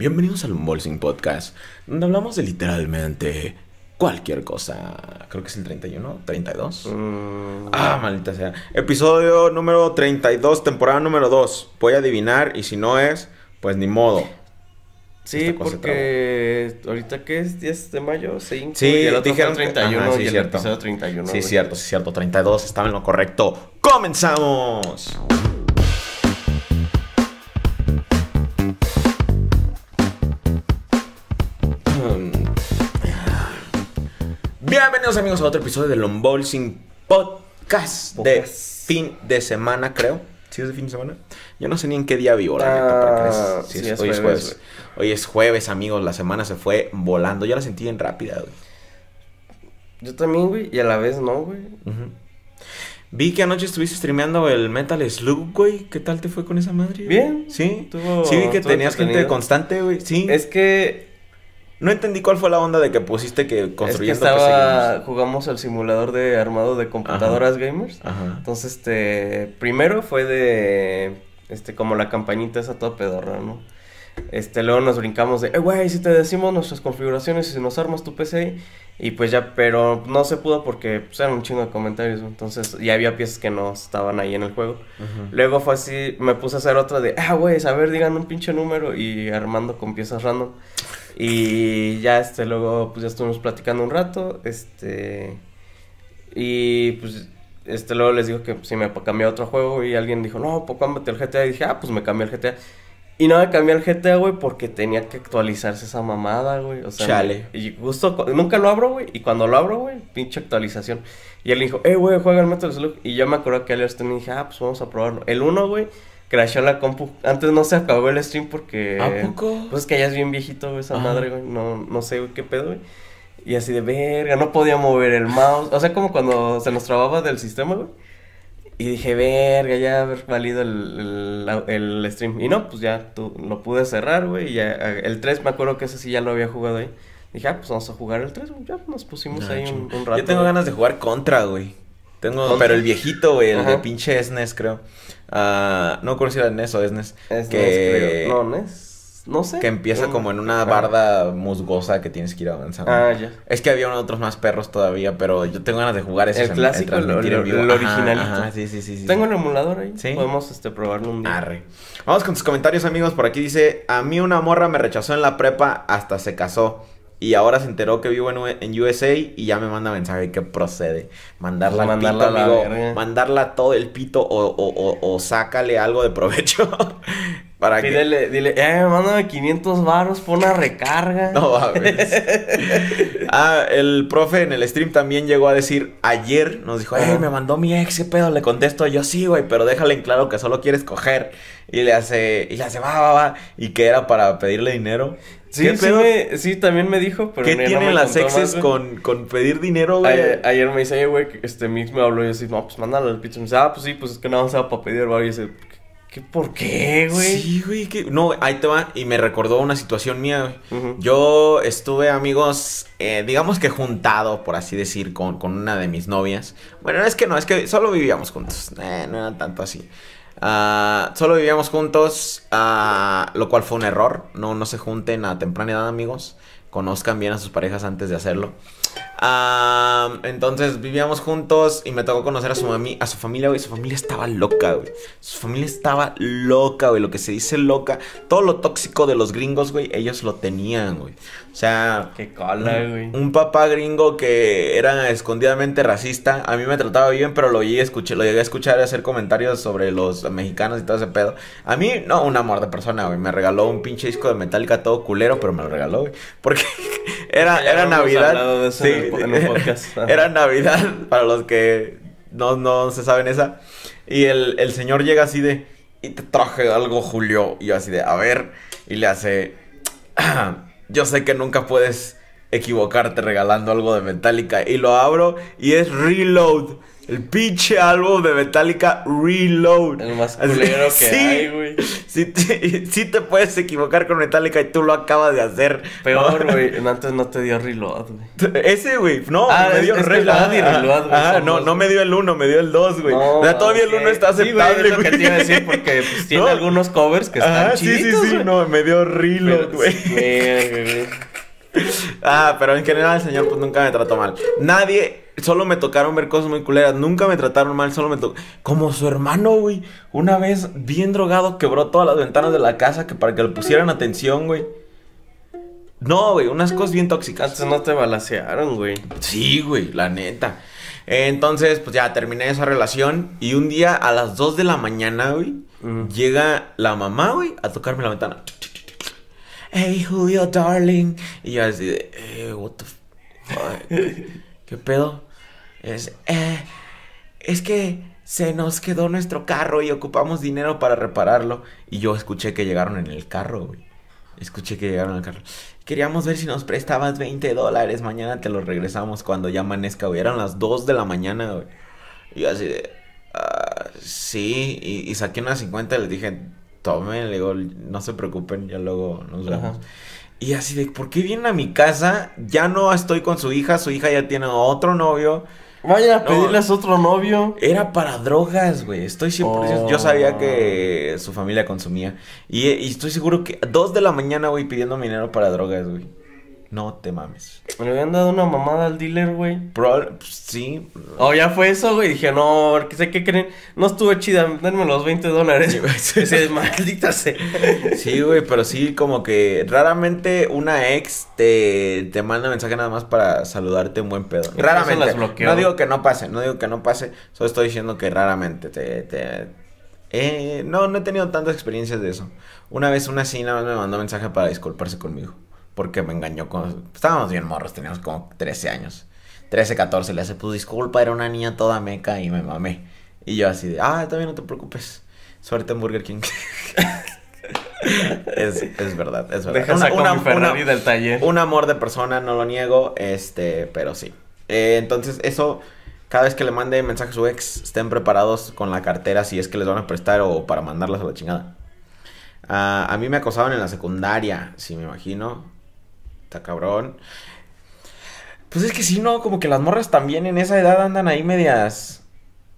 Bienvenidos al Unboxing Podcast, donde hablamos de literalmente cualquier cosa. Creo que es el 31, 32. Mm, Ah, maldita sea. Episodio número 32, temporada número 2. Voy a adivinar y si no es, pues ni modo. sí, porque ahorita que es 10 de mayo, 5 Sí, y el otro dijeron fue el que- 31 ajá, sí, y el cierto. episodio 31. Sí, güey. cierto, sí, cierto. 32, estaba en lo correcto. ¡Comenzamos! Bienvenidos amigos a otro episodio del Unboxing Podcast de fin de semana, creo. ¿Sí es de fin de semana? Yo no sé ni en qué día vivo, la neta, porque Ah, es- sí sí, es- es hoy es jueves, jueves. Hoy es jueves, amigos. La semana se fue volando. Yo la sentí bien rápida, güey. Yo también, güey, y a la vez no, güey. Vi que anoche estuviste streameando el Metal Slug, güey. ¿Qué tal te fue con esa madre? güey? Bien. ¿Sí? Estuvo- sí, vi que tenías gente constante, güey. Sí. Es que, No entendí cuál fue la onda de que pusiste que es que construyendo estaba, PC jugamos el simulador de armado de computadoras gamers. Ajá. Entonces, este, primero fue de, este, como la campañita esa toda pedorra, ¿no? Este, luego nos brincamos de, eh, güey, si te decimos nuestras configuraciones y si nos armas tu PC, y pues ya, pero no se pudo porque, pues, eran un chingo de comentarios, entonces, ya había piezas que no estaban ahí en el juego. Luego fue así, me puse a hacer otra de, ah, güey, a ver, digan un pinche número y armando con piezas random. Y ya, este, luego, pues ya estuvimos platicando un rato, este, y pues, este, luego les digo que pues, si me cambié a otro juego y alguien dijo, no, pues cámbiate el GTA. Y dije, ah, pues me cambié el GTA. Y no me cambié el GTA, güey, porque tenía que actualizarse esa mamada, güey. O sea, Chale. y justo, nunca lo abro, güey. Y cuando lo abro, güey, pinche actualización. Y él dijo, eh, güey, juega el Metal Slug. Y yo me acuerdo que ayer y dije, ah, pues vamos a probarlo. El 1, güey, crashó la compu. Antes no se acabó el stream porque. ¿A poco? Pues es que ya es bien viejito, güey, esa Ajá. madre, güey. No, no sé, güey, qué pedo, güey. Y así de verga, no podía mover el mouse. O sea, como cuando se nos trababa del sistema, güey. Y dije, verga, ya haber valido el, el, el stream. Y no, pues ya tú, lo pude cerrar, güey. Y ya, el 3, me acuerdo que ese sí ya lo había jugado ahí. Dije, ah, pues vamos a jugar el 3, güey. Ya nos pusimos Ah, ahí un, rato. Yo tengo ganas de jugar contra, güey. Tengo, ¿Contra? pero el viejito, güey, el de pinche SNES, creo. Ah, no conocía el NES o SNES. Es que, creo. No, NES. No sé. que empieza No, como en una ajá. barda musgosa que tienes que ir avanzando. Ah, ya. Es que había otros más perros todavía, pero yo tengo ganas de jugar ese. El clásico, el- el- el sí, sí, sí, sí. Tengo el emulador ahí. ¿Sí? Podemos este, probarlo un día. Arre. Vamos con tus comentarios, amigos. Por aquí dice: A mí una morra me rechazó en la prepa hasta se casó. Y ahora se enteró que vivo en, U- en USA y ya me manda mensaje que procede. Mandarla al Mandarla pito, amigo. Mandarla todo el pito o, o, o, o sácale algo de provecho. para que. Pídele, dile, eh, mándame 500 baros, pon una recarga. No mames. ah, el profe en el stream también llegó a decir ayer, nos dijo, eh, me mandó mi ex, ¿qué pedo? Le contesto yo, sí, güey, pero déjale en claro que solo quieres coger. Y le hace, y le hace, va, va, va. Y que era para pedirle dinero. Sí, ¿Qué sí, pedo? me- sí, también me dijo, pero ¿Qué no tienen las exes más, con, con pedir dinero, güey? Ayer, ayer me dice, "Oye, güey, que este Mix me habló y yo así, no, pues mándalo al pizza. Me dice, ah, pues sí, pues es que nada más era para pedir, güey. Y dice, ¿qué, por qué, güey? Sí, güey, que... No, ahí te va. Y me recordó una situación mía, güey. Yo estuve, amigos, eh, digamos que juntado, por así decir, con, con una de mis novias. Bueno, es que no, es que solo vivíamos juntos. Eh, no era tanto así. Ah, solo vivíamos juntos, ah, lo cual fue un error. No, no se junten a temprana edad, amigos. Conozcan bien a sus parejas antes de hacerlo. Ah, entonces vivíamos juntos y me tocó conocer a su, mami, a su familia, güey. Su familia estaba loca, güey. Su familia estaba loca, güey. Lo que se dice loca. Todo lo tóxico de los gringos, güey, ellos lo tenían, güey. O sea, Qué cola, güey. un papá gringo que era escondidamente racista. A mí me trataba bien, pero lo llegué a escuchar, lo llegué a escuchar hacer comentarios sobre los mexicanos y todo ese pedo. A mí, no, un amor de persona, güey. Me regaló un pinche disco de Metallica todo culero, pero me lo regaló, güey. Porque era, Ya era Navidad. Sí, en el po- en un podcast. Ajá. era Navidad para los que no, no se saben esa. Y el, el señor llega así de, y te traje algo, Julio. Y yo así de, a ver, y le hace, yo sé que nunca puedes equivocarte regalando algo de Metallica. Y lo abro y es Reload. El pinche álbum de Metallica Reload. El más culero que hay, güey. Sí, te- sí te puedes equivocar con Metallica y tú lo acabas de hacer. Peor, güey. Antes no te dio reload, güey. Ese, güey, no, Ah, me dio es Reload. Y Reload, güey, Ah, no, dos, no me dio el 1, me dio el 2, güey. No, o sea, todavía el ok. 1 está Sí, güey, aceptable, es lo que te iba a decir porque pues, tiene No. algunos covers que están Ajá, sí, sí, chiditos, sí, güey. no, me dio Reload, güey. güey. Ah, pero en general el señor pues nunca me trató mal. Nadie, solo me tocaron ver cosas muy culeras, nunca me trataron mal, solo me tocó... Como su hermano, güey, una vez bien drogado quebró todas las ventanas de la casa que para que le pusieran atención, güey. No, güey, unas cosas bien tóxicas. No te balacearon, güey. Sí, güey, la neta. Entonces, pues ya terminé esa relación y un día a las 2 de la mañana, güey, Ujú. llega la mamá, güey, a tocarme la ventana. Hey, Julio, darling. Y yo así de, eh, what the fuck? ¿Qué pedo? Es, eh, es que se nos quedó nuestro carro y ocupamos dinero para repararlo. Y yo escuché que llegaron en el carro, güey. Escuché que llegaron al carro. Queríamos ver si nos prestabas 20 dólares. Mañana te los regresamos cuando ya amanezca, güey. Eran las 2 de la mañana, güey. Y yo así de. "Ah, sí. Y, y saqué unas 50 y les dije, tomen. Le digo, no se preocupen, ya luego nos vemos. Ajá. Y así de, ¿por qué vienen a mi casa? Ya no estoy con su hija. Su hija ya tiene otro novio. Vayan a No. pedirles otro novio. Era para drogas, güey. Estoy 100%. Yo sabía que su familia consumía. Y, y estoy seguro que dos de la mañana, güey, pidiendo dinero para drogas, güey. No te mames. Me le habían dado una mamada al dealer, güey. Pues, sí. Oh, ya fue eso, güey. Dije, no, porque sé que creen. No estuvo chida, denme los 20 dólares. Sí, güey. Ese maldita sea. Sí, güey, pero sí, como que raramente una ex te, te manda mensaje nada más para saludarte un buen pedo. Raramente. las. No digo que no pase, no digo que no pase. Solo estoy diciendo que raramente te. te eh, no, no he tenido tantas experiencias de eso. Una vez una sí nada más me mandó mensaje para disculparse conmigo. Porque me engañó con... Estábamos bien morros, teníamos como 13 años. 13, 14, le hace, pues disculpa, era una niña toda meca y me mamé. Y yo así de, ah, también no te preocupes. Suerte en Burger King. es, es verdad, es verdad. Deja saco mi Ferrari del taller. un amor de persona, no lo niego, este, pero sí. Eh, entonces, eso, cada vez que le mande mensaje a su ex, estén preparados con la cartera si es que les van a prestar o para mandarlas a la chingada. Ah, a mí me acosaban en la secundaria, sí me imagino. Está cabrón. Pues es que sí, ¿no? Como que las morras también en esa edad andan ahí medias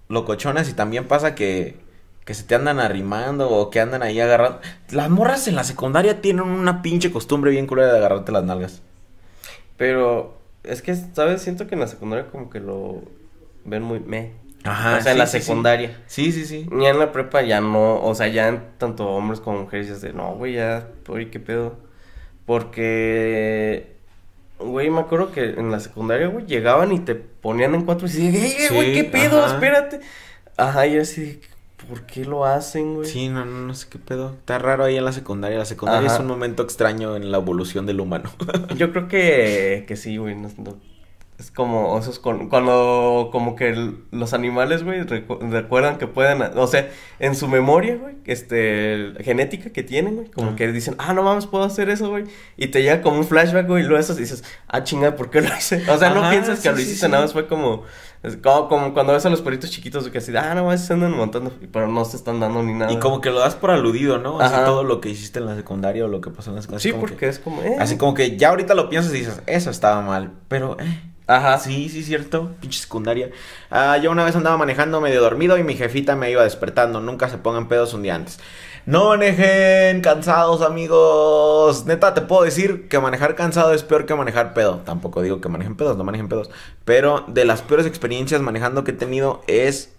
locochonas y también pasa que, que se te andan arrimando o que andan ahí agarrando. Las morras en la secundaria tienen una pinche costumbre bien culera de agarrarte las nalgas. Pero es que, ¿sabes? Siento que en la secundaria como que lo ven muy me. Ajá. o sea, en la secundaria. Sí, sí, sí. Ya en la prepa ya no, o sea, ya en tanto hombres como mujeres ya de, no, güey, ya, oye, qué pedo. Porque, güey, me acuerdo que en la secundaria, güey, llegaban y te ponían en cuatro y decían, ¡eh, güey, qué pedo! ajá. Espérate. Ajá, y yo así, ¿por qué lo hacen, güey? Sí, no, no, no sé qué pedo. Está raro ahí en la secundaria. La secundaria Ajá. es un momento extraño en la evolución del humano. Yo creo que, que sí, güey. no- no- es como, o sea, es con- cuando como que el- los animales, güey, recu- recuerdan que pueden, o sea, en su memoria, güey, este, genética que tienen, güey, como Ajá. que dicen, ah, no mames, puedo hacer eso, güey, y te llega como un flashback, güey, y luego eso dices, ah, chinga, ¿por qué lo hice? O sea, no piensas que lo hiciste, sí. nada más fue como, es como, como cuando ves a los perritos chiquitos, que así, ah, no se andan montando, pero no se están dando ni nada. y como que lo das por aludido, ¿no? Así Ajá. todo lo que hiciste en la secundaria o lo que pasó en la secundaria. Sí, porque que- es como, eh. Así como que ya ahorita lo piensas y dices, eso estaba mal. Pero, eh. Ajá. Sí, sí, cierto. Pinche secundaria. Ah, yo una vez andaba manejando medio dormido y mi jefita me iba despertando. Nunca se pongan pedos un día antes. No manejen cansados, amigos. Neta, te puedo decir que manejar cansado es peor que manejar pedo. Tampoco digo que manejen pedos, no manejen pedos. Pero de las peores experiencias manejando que he tenido es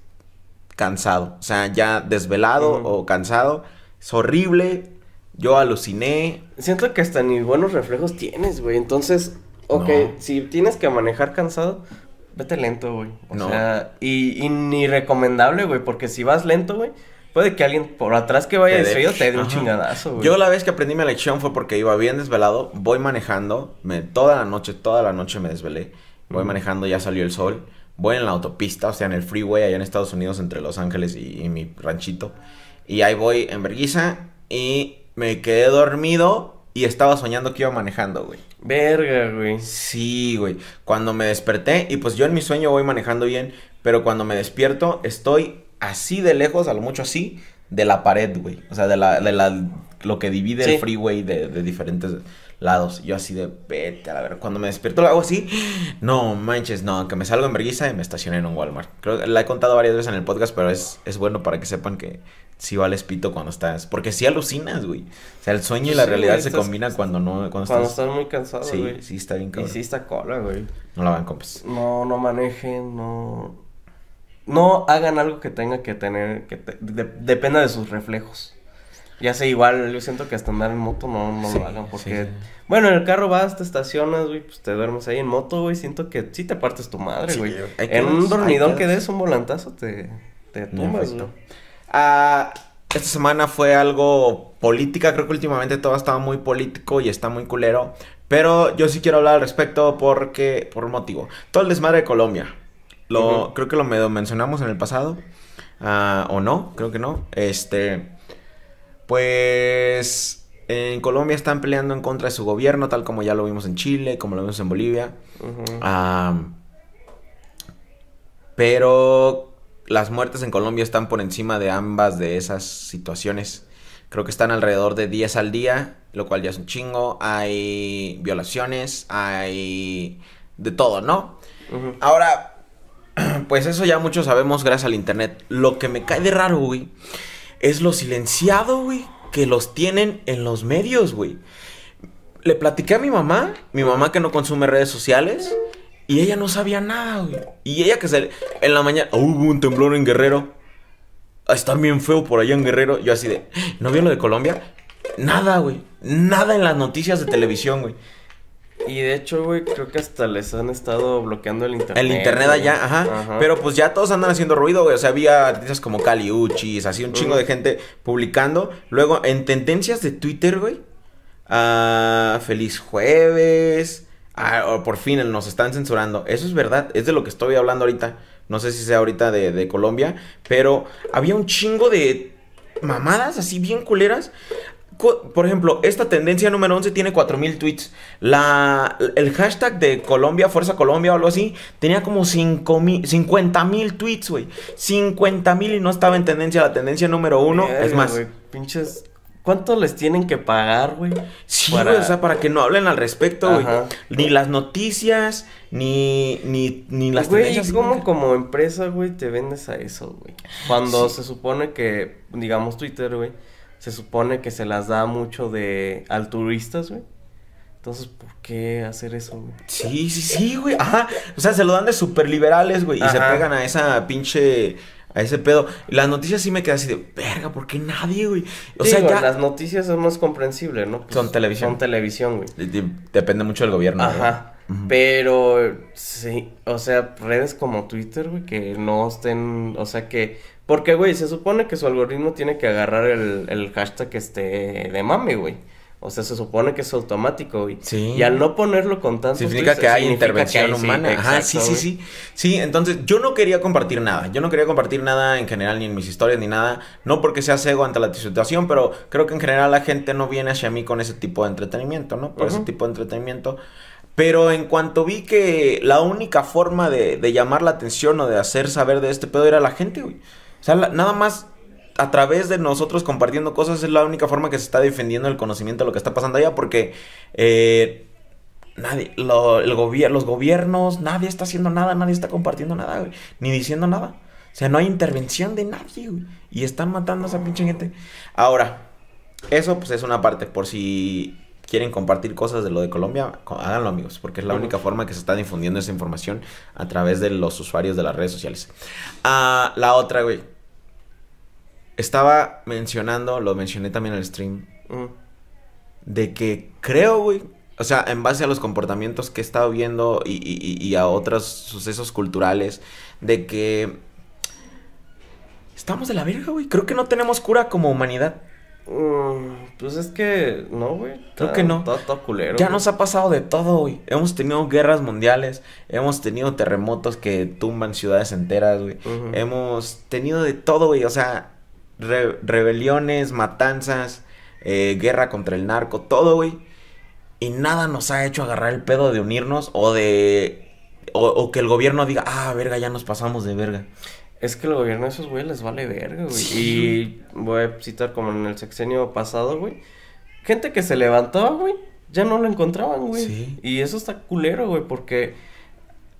cansado. O sea, ya desvelado o cansado. Es horrible. Yo aluciné. Siento que hasta ni buenos reflejos tienes, güey. Entonces, ok, No. si tienes que manejar cansado, vete lento, güey. O No. sea, y, y ni recomendable, güey, porque si vas lento, güey, puede que alguien por atrás que vaya distraído te dé un chingadazo, güey. Yo la vez que aprendí mi lección fue porque iba bien desvelado, voy manejando, me, toda la noche, toda la noche me desvelé, voy manejando, ya salió el sol, voy en la autopista, o sea, en el freeway allá en Estados Unidos entre Los Ángeles y, y mi ranchito, y ahí voy en verguiza y me quedé dormido y estaba soñando que iba manejando, güey. Verga, güey. Sí, güey. Cuando me desperté, y pues yo en mi sueño voy manejando bien, pero cuando me despierto estoy así de lejos, a lo mucho así, de la pared, güey. O sea, de la, de la, lo que divide Sí. el freeway de, de diferentes lados. Yo así de, vete a la ver. Cuando me despierto lo hago así, no manches, no, que me salgo en vergüenza y me estacioné en un Walmart. Creo que la he contado varias veces en el podcast, pero es, es bueno para que sepan que sí vales pito cuando estás. Porque sí alucinas, güey. O sea, el sueño y la Sí, realidad güey, se combinan cuando no, cuando, Cuando estás. estás muy cansado, Sí, güey. sí, está bien Y cabrón. sí está cola, güey. No la van, compas. No, no manejen, no... No hagan algo que tenga que tener, que te- de- dependa de sus reflejos. Ya sé, igual, yo siento que hasta andar en moto no, no lo hagan, porque... Bueno, en el carro vas, te estacionas, güey, pues te duermes ahí en moto, güey, siento que sí te partes tu madre, güey. en un dormidón que des un volantazo, te, te tumbas, güey. Ah, esta semana fue algo política, creo que últimamente todo estaba muy político y está muy culero. Pero yo sí quiero hablar al respecto porque, por un motivo. Todo el desmadre de Colombia. Lo. Creo que lo medio mencionamos en el pasado. ah, o no, creo que no. Este. Pues. En Colombia están peleando en contra de su gobierno, tal como ya lo vimos en Chile, como lo vimos en Bolivia. Ah, pero las muertes en Colombia están por encima de ambas de esas situaciones. Creo que están alrededor de 10 al día, lo cual ya es un chingo. Hay violaciones, hay de todo, ¿no? Ahora, pues eso ya muchos sabemos gracias al internet. Lo que me cae de raro, güey, es lo silenciado, güey, que los tienen en los medios, güey. Le platiqué a mi mamá, mi mamá que no consume redes sociales, y ella no sabía nada, güey. Y ella que se... En la mañana, "Oh, hubo un temblor en Guerrero. Ah, Está bien feo por allá en Guerrero. Yo así de, ¿no vio lo de Colombia? Nada, güey. Nada en las noticias de televisión, güey. Y de hecho, güey, creo que hasta les han estado bloqueando el internet. El internet güey. allá, ajá, Pero pues ya todos andan haciendo ruido, güey. O sea, había artistas como Cali Uchis, así un chingo de gente publicando. Luego, en tendencias de Twitter, güey. ah, feliz jueves. Ah, por fin nos están censurando. Eso es verdad. Es de lo que estoy hablando ahorita. No sé si sea ahorita de, de Colombia. Pero había un chingo de mamadas así bien culeras. Por ejemplo, esta tendencia número 11 tiene 4000 tweets. La, el hashtag de Colombia, Fuerza Colombia o algo así, tenía como 5000 mil tweets, güey. 50 mil y no estaba en tendencia. La tendencia número uno Verga, es más. pinches. ¿Cuánto les tienen que pagar, güey? Sí, para- güey, o sea, para que no hablen al respecto, güey. Ni las noticias, ni, ni, ni las Güey, tendencias. ¿cómo nunca. como empresa, güey, te vendes a eso, güey? Cuando Sí. se supone que, digamos, Twitter, güey, se supone que se las da mucho de altruistas, güey. Entonces, ¿por qué hacer eso, güey? Sí, sí, sí, güey. Ajá. O sea, se lo dan de super liberales, güey. Y se pegan a esa pinche. A ese pedo. Las noticias sí me quedan así de verga, ¿por qué nadie, güey? O sea, ya. las noticias es más comprensible, ¿no? Pues, Son televisión. Son televisión, güey. de- de- Depende mucho del gobierno. Ajá. Pero sí, o sea, redes como Twitter, güey, que no estén, o sea que, porque, güey, se supone que su algoritmo tiene que agarrar el, el hashtag que esté de mame, güey. O sea, se supone que es automático, güey. Sí. Y al no ponerlo con tantos Significa que hay significa intervención que hay- sí, humana. Ajá, sí, exacto, sí, sí. Sí, entonces yo no quería compartir nada. Yo no quería compartir nada en general, ni en mis historias, ni nada. No porque sea cego ante la situación, pero creo que en general la gente no viene hacia mí con ese tipo de entretenimiento, ¿no? Por ese tipo de entretenimiento. Pero en cuanto vi que la única forma de, de llamar la atención o de hacer saber de este pedo era la gente, güey. O sea, la- nada más a través de nosotros compartiendo cosas es la única forma que se está defendiendo el conocimiento de lo que está pasando allá, porque eh, nadie, lo- el gobier- los gobiernos, nadie está haciendo nada, nadie está compartiendo nada, güey, ni diciendo nada. O sea, no hay intervención de nadie, güey. Y están matando a esa pinche gente. Ahora, eso pues es una parte, por si quieren compartir cosas de lo de Colombia, co- háganlo amigos, porque es la única forma que se está difundiendo esa información a través de los usuarios de las redes sociales. Ah, la otra, güey. Estaba mencionando, lo mencioné también en el stream, Mm. de que creo, güey, o sea, en base a los comportamientos que he estado viendo y, y- a otros sucesos culturales, de que estamos de la verga, güey. Creo que no tenemos cura como humanidad. Mm, pues es que, no, güey. Creo que no. Está todo culero. Ya güey. nos ha pasado de todo, güey. Hemos tenido guerras mundiales, hemos tenido terremotos que tumban ciudades enteras, güey. Hemos tenido de todo, güey. O sea, re- rebeliones, matanzas, eh, guerra contra el narco, todo, güey. Y nada nos ha hecho agarrar el pedo de unirnos o de o, o que el gobierno diga, ah, verga, ya nos pasamos de verga. Es que el gobierno a esos güeyes les vale verga, güey. Sí. Y voy a citar como en el sexenio pasado, güey. Gente que se levantaba, güey, ya no lo encontraban, güey. Sí. Y eso está culero, güey, porque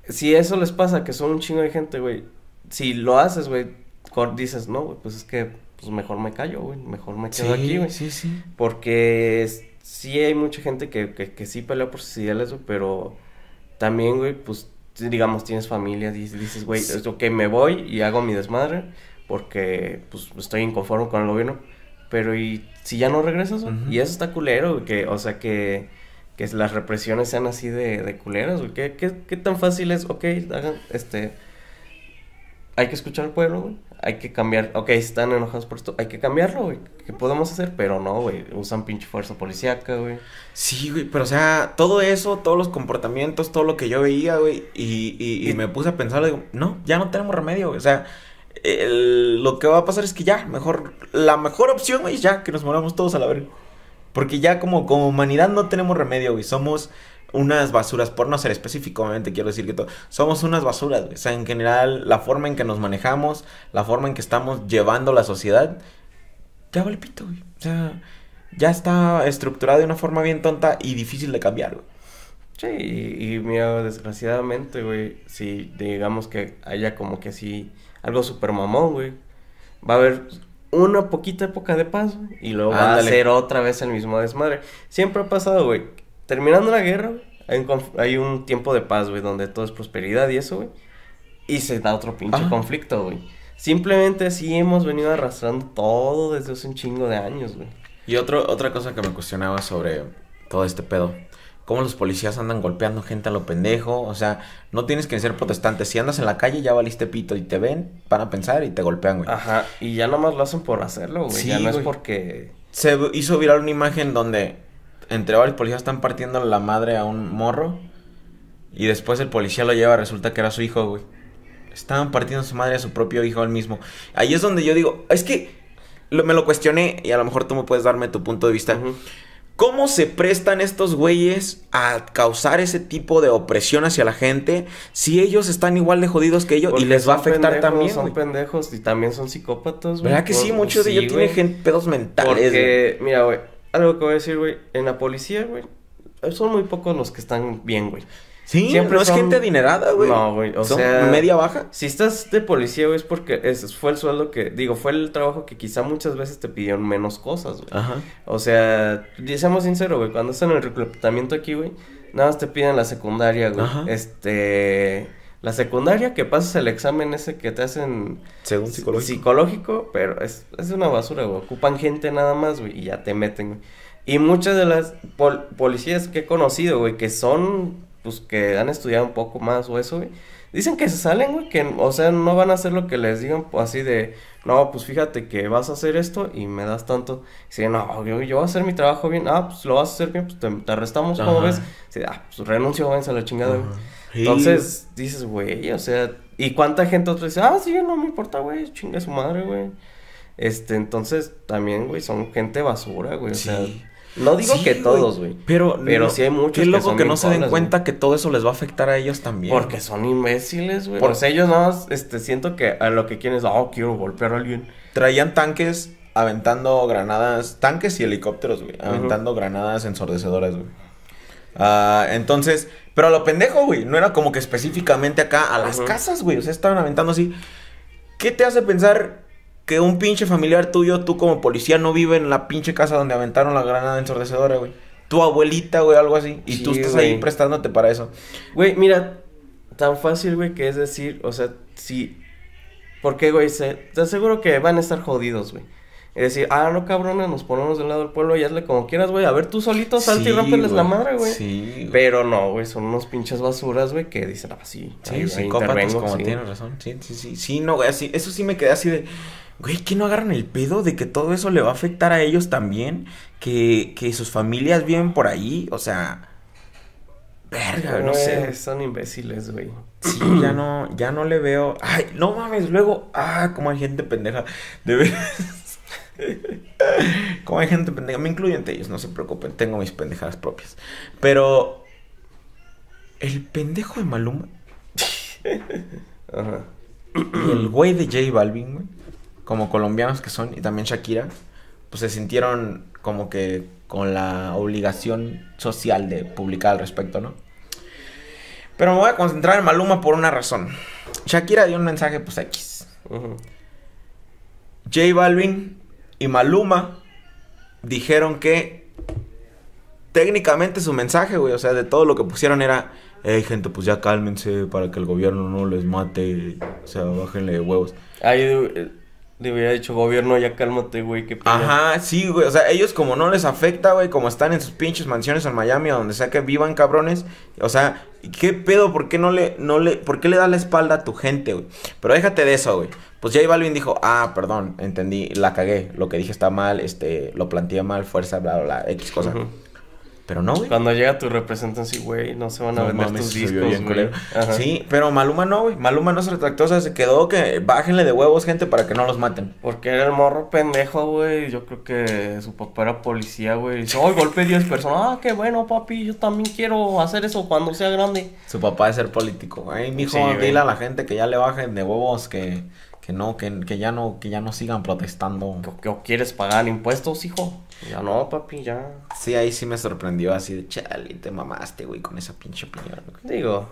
si eso les pasa, que son un chingo de gente, güey, si lo haces, güey, dices, no, güey, pues es que pues mejor me callo, güey, mejor me quedo aquí, güey. sí, sí. Porque es- sí hay mucha gente que, que, que sí pelea por sus ideales, güey, pero también, güey, pues, digamos, tienes familia, dices, güey, es ok, me voy y hago mi desmadre porque, pues, estoy inconforme con el gobierno, pero y si ya no regresas, güey? Ujú. y eso está culero, güey, que, o sea, que, que las represiones sean así de, de culeras, güey, ¿Qué, qué, qué tan fácil es, ok, hagan, este, hay que escuchar al pueblo, güey. Hay que cambiar. Ok, están enojados por esto. Hay que cambiarlo, güey. ¿Qué podemos hacer? Pero no, güey. Usan pinche fuerza policíaca, güey. Sí, güey, pero o sea, todo eso, todos los comportamientos, todo lo que yo veía, güey, y, y, y Y- me puse a pensar, digo, no, ya no tenemos remedio, güey, o sea, el- lo que va a pasar es que ya, mejor, la mejor opción, güey, es ya, que nos moramos todos a la verga. Porque ya como, como humanidad no tenemos remedio, güey, somos unas basuras, por no ser específico, obviamente quiero decir que todo, somos unas basuras, güey, o sea, en general, la forma en que nos manejamos, la forma en que estamos llevando la sociedad, ya vale pito, güey, o sea ya está estructurado de una forma bien tonta y difícil de cambiar, güey. Sí, y, y mira, desgraciadamente, güey. Si digamos que haya como que así. Algo super mamón, güey. Va a haber una poquita época de paz, güey, Y luego va a ser otra vez el mismo desmadre. Siempre ha pasado, güey. Terminando la guerra, hay un, conf- hay un tiempo de paz, güey. Donde todo es prosperidad y eso, güey. Y se da otro pinche Ajá. conflicto, güey. Simplemente así hemos venido arrastrando todo desde hace un chingo de años, güey. Y otro, otra cosa que me cuestionaba sobre todo este pedo. Cómo los policías andan golpeando gente a lo pendejo. O sea, no tienes que ser protestante. Si andas en la calle ya valiste pito y te ven, van a pensar y te golpean, güey. Ajá, y ya nomás lo hacen por hacerlo, güey. Sí, ya no es porque. Se hizo viral una imagen donde entre varios policías están partiendo la madre a un morro. Y después el policía lo lleva, resulta que era su hijo, güey. Estaban partiendo su madre a su propio hijo él mismo. Ahí es donde yo digo, es que lo- me lo cuestioné y a lo mejor tú me puedes darme tu punto de vista. ¿Cómo se prestan estos güeyes a causar ese tipo de opresión hacia la gente si ellos están igual de jodidos que ellos y les va a afectar pendejos, también? Son pendejos y también son psicópatas, güey. ¿Verdad que sí? Muchos de ellos tienen pedos mentales. güey. Porque, mira, güey, algo que voy a decir, güey, en la policía, güey, son muy pocos los que están bien, güey. Sí, siempre no es gente adinerada, güey. No, güey, o Son sea- media baja. Si estás de policía, güey, es porque fue el sueldo que, digo, fue el trabajo que quizá muchas veces te pidieron menos cosas, güey. Ajá. O sea, seamos sinceros, güey, cuando estás en el reclutamiento aquí, güey, nada más te piden la secundaria, güey. Ajá. Este, la secundaria, que pasas el examen ese que te hacen Según psicológico. psicológico, pero es, es una basura, güey. Ocupan gente nada más, güey, y ya te meten, güey. Y muchas de las pol- policías que he conocido, güey, que son, pues, que han estudiado un poco más o eso, güey, dicen que se salen, güey, que, o sea, no van a hacer lo que les digan, pues, así de, no, pues, fíjate que vas a hacer esto y me das tanto. Sí, no, yo, yo voy a hacer mi trabajo bien, ah, pues, lo vas a hacer bien, pues, te, te arrestamos, ¿cómo Ajá. ves? Sí, ah, pues, renuncio, váyanse a la chingada, güey. Sí. Entonces, dices, güey, o sea, ¿y cuánta gente otra dice, ah, sí, no me importa, güey, chinga su madre, güey? Este, entonces, también, güey, son gente basura, güey, o sea, no digo Sí, que todos, güey, Pero, Pero no- sí hay muchos Qué que loco son que, no se den cuenta que todo eso les va a afectar a ellos también. porque son imbéciles, güey, Por- ellos más, este, siento que a lo que quieren es, oh, quiero golpear a alguien, Traían tanques aventando granadas, tanques y helicópteros, güey, aventando granadas ensordecedoras, güey. Ah, entonces, pero a lo pendejo, güey, no era como que específicamente acá a las casas, güey, o sea, estaban aventando así. ¿Qué te hace pensar que un pinche familiar tuyo, tú como policía, no vive en la pinche casa donde aventaron la granada ensordecedora, güey? Tu abuelita, güey, algo así, y tú estás ahí prestándote para eso. Güey, mira, tan fácil, güey, que es decir, o sea, si... Porque, güey, se, te aseguro que van a estar jodidos, güey. Es decir, ah, no, cabrones, nos ponemos del lado del pueblo y hazle como quieras, güey. A ver, tú solito salte y Sí, rómpeles la güey. madre, güey. Sí. Pero no, güey, son unos pinches basuras, güey, que dicen, ah, sí, Sí, psicópatas, como sí. tienes razón. Sí, sí, sí. Sí, no, güey, así, eso sí me quedé así de, güey, que no agarran el pedo de que todo eso le va a afectar a ellos también, que, que sus familias viven por ahí, o sea, verga, no Güey, sé. Son imbéciles, güey. Sí, ya no, ya no le veo. Ay, no mames, luego, ah, como hay gente pendeja, de veras. como hay gente pendeja, me incluyo entre ellos, no se preocupen, tengo mis pendejadas propias. Pero, el pendejo de Maluma, Ajá. Y el güey de J Balvin, güey, como colombianos que son, y también Shakira, pues se sintieron como que con la obligación social de publicar al respecto, ¿no? Pero me voy a concentrar en Maluma por una razón. Shakira dio un mensaje, pues X. Ujú. J Balvin y Maluma dijeron que técnicamente su mensaje, güey, o sea, de todo lo que pusieron era, hey gente, pues ya cálmense para que el gobierno no les mate, o sea, bájenle de huevos. De- le hubiera dicho gobierno, ya cálmate, güey, qué pena. Ajá, sí, güey, o sea, ellos como no les afecta, güey, como están en sus pinches mansiones en Miami, a donde sea que vivan cabrones, o sea, ¿qué pedo? ¿Por qué no le, no le, por qué le das la espalda a tu gente, güey? Pero déjate de eso, güey. Pues J Balvin dijo, ah, perdón, entendí, la cagué, lo que dije está mal, este, lo planteé mal, fuerza, bla, bla, bla, X cosa. Pero no, güey. Cuando llega tu representante, sí, güey, no se van a No vender mames, tus discos, bien güey. Sí, pero Maluma no, güey. Maluma no se retractó, o sea, se quedó que bájenle de huevos, gente, para que no los maten. Porque era el morro pendejo, güey. Yo creo que su papá era policía, güey. Dice, ¡ay, golpe 10 personas! ¡Ah, qué bueno, papi! Yo también quiero hacer eso cuando sea grande. Su papá es ser político. Ay, mijo, Sí, güey. dile a la gente que ya le bajen de huevos, que, que no, que, que ya no, que ya no sigan protestando. ¿Qué, qué quieres pagar impuestos, hijo? Ya no, papi, ya. Sí, ahí sí me sorprendió así de chale, te mamaste, güey, con esa pinche opinión. güey". Digo,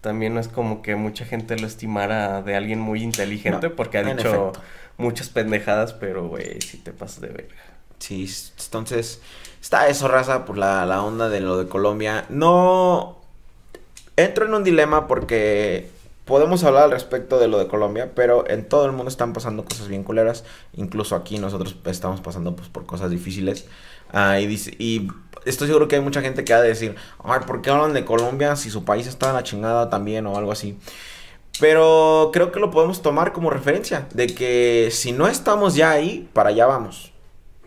también no es como que mucha gente lo estimara de alguien muy inteligente No, porque ha dicho efecto. muchas pendejadas, pero, güey, si te pasas de verga. Sí, entonces está eso, raza, por la, la onda de lo de Colombia. No entro en un dilema porque podemos hablar al respecto de lo de Colombia, pero en todo el mundo están pasando cosas bien culeras. Incluso aquí nosotros estamos pasando pues, por cosas difíciles. Ah, y, dice- estoy seguro que hay mucha gente que ha de decir, ay, ¿por qué hablan de Colombia si su país está en la chingada también o algo así? Pero creo que lo podemos tomar como referencia de que si no estamos ya ahí, para allá vamos.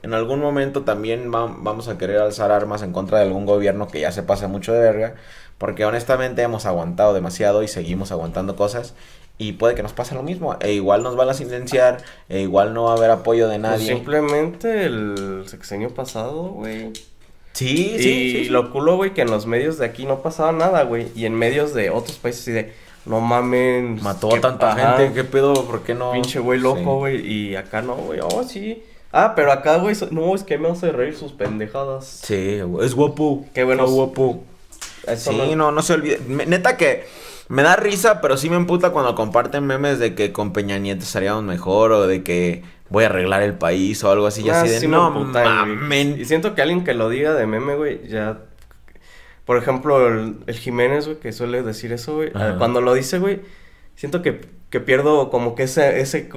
En algún momento también va- vamos a querer alzar armas en contra de algún gobierno que ya se pasa mucho de verga, porque honestamente hemos aguantado demasiado y seguimos aguantando cosas y puede que nos pase lo mismo, e igual nos van a silenciar, e igual no va a haber apoyo de Pues nadie. simplemente el sexenio pasado, güey. Sí, Y sí, sí, sí. lo culo, güey, que en los medios de aquí no pasaba nada, güey. Y en medios de otros países así de, no mamen. Mató a tanta ajá, gente, ¿qué pedo? ¿Por qué no? Pinche güey loco, güey. Y acá no, güey. Oh, sí. Ah, pero acá, güey, so- no, es que me hace reír sus pendejadas. Sí, güey, es guapo. Qué bueno. Está guapo. Eso Sí, no, no se olvide. Me- neta que me da risa, pero sí me emputa cuando comparten memes de que con Peña Nieto estaríamos mejor o de que voy a arreglar el país o algo así. Y Ah, así de, no güey. mamen. Y siento que alguien que lo diga de meme, güey, ya. Por ejemplo, el, el Jiménez, güey, que suele decir eso, güey. Ajá. Cuando lo dice, güey, siento que, que pierdo como que ese, ese,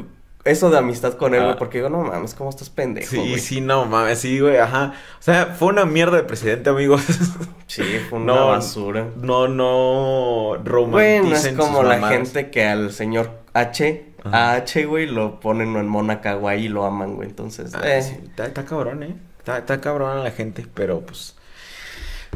eso de amistad con él, Ah. güey. Porque digo, no mames, ¿cómo estás pendejo, Sí, güey? sí, no mames, sí, güey, ajá. O sea, fue una mierda de presidente, amigos. Sí, fue una No, basura. no, no romanticen Bueno, es como sus la mamadas. gente que al señor H, Ajá. a H, güey, lo ponen en Mona Kawaii y lo aman, güey. Entonces, Ah, eh. sí, está, está cabrón, ¿eh? Está, está cabrón la gente, pero pues...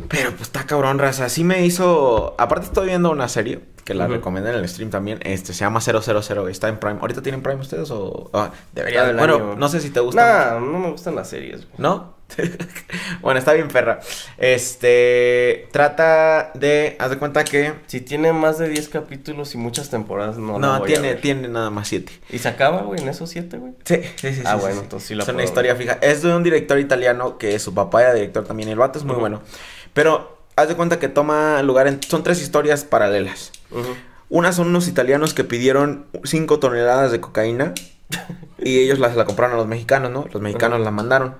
Pero pues está cabrón, raza. Sí me hizo... Aparte estoy viendo una serie que la Ujú. recomendé en el stream también. Este, se llama 000. Está en Prime. ¿Ahorita tienen Prime ustedes o...? Ah, debería... El Bueno, año. no sé si te gusta. Nah, no me gustan las series, güey. ¿No? bueno, está bien perra. Este... Trata de... Haz de cuenta que... Si tiene más de 10 capítulos y muchas temporadas, no No, a tiene, ver. tiene nada más siete. ¿Y se acaba, güey, en esos 7, güey? Sí, sí, sí. Ah, sí, bueno, sí. entonces sí la Es una historia fija. Es de un director italiano que su papá era director también. El vato es muy bueno. Pero haz de cuenta que toma lugar en. Son tres historias paralelas. Una son unos italianos que pidieron 5 toneladas de cocaína. y ellos las, la compraron a los mexicanos, ¿no? Los mexicanos Ajá. la mandaron.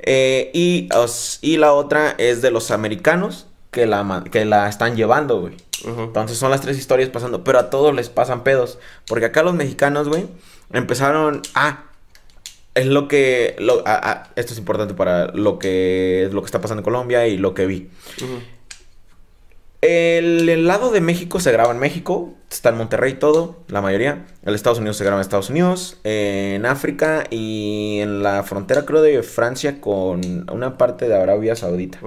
Eh, y, os- y la otra es de los americanos que la, que la están llevando, güey. Entonces son las tres historias pasando, pero a todos les pasan pedos. Porque acá los mexicanos, güey, empezaron. Ah, es lo que. Lo, ah, ah, esto es importante para lo que, lo que está pasando en Colombia y lo que vi. El, el lado de México se graba en México, está en Monterrey todo, la mayoría. El Estados Unidos se graba en Estados Unidos, en África y en la frontera, creo, de Francia con una parte de Arabia Saudita.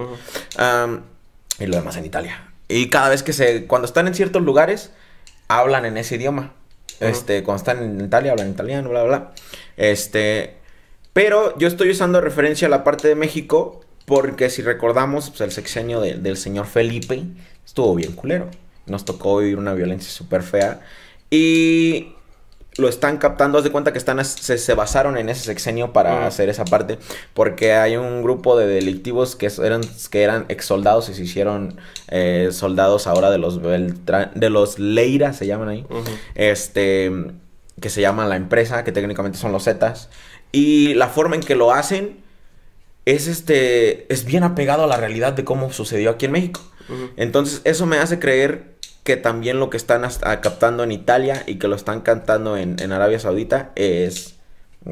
Y lo demás en Italia. Y cada vez que se. Cuando están en ciertos lugares, hablan en ese idioma. Este, cuando están en Italia, hablan italiano, bla, bla, bla. Este. Pero yo estoy usando referencia a la parte de México. Porque si recordamos, pues el sexenio de- del señor Felipe estuvo bien culero. nos tocó vivir una violencia súper fea. Y lo están captando, haz de cuenta que están se, se basaron en ese sexenio para hacer esa parte, porque hay un grupo de delictivos que eran, que eran ex soldados y se hicieron eh, soldados ahora de los de los Leira, se llaman ahí, este, que se llama la empresa, que técnicamente son los Zetas, y la forma en que lo hacen es este, es bien apegado a la realidad de cómo sucedió aquí en México. Entonces, eso me hace creer que también lo que están captando en Italia y que lo están cantando en, Arabia Saudita es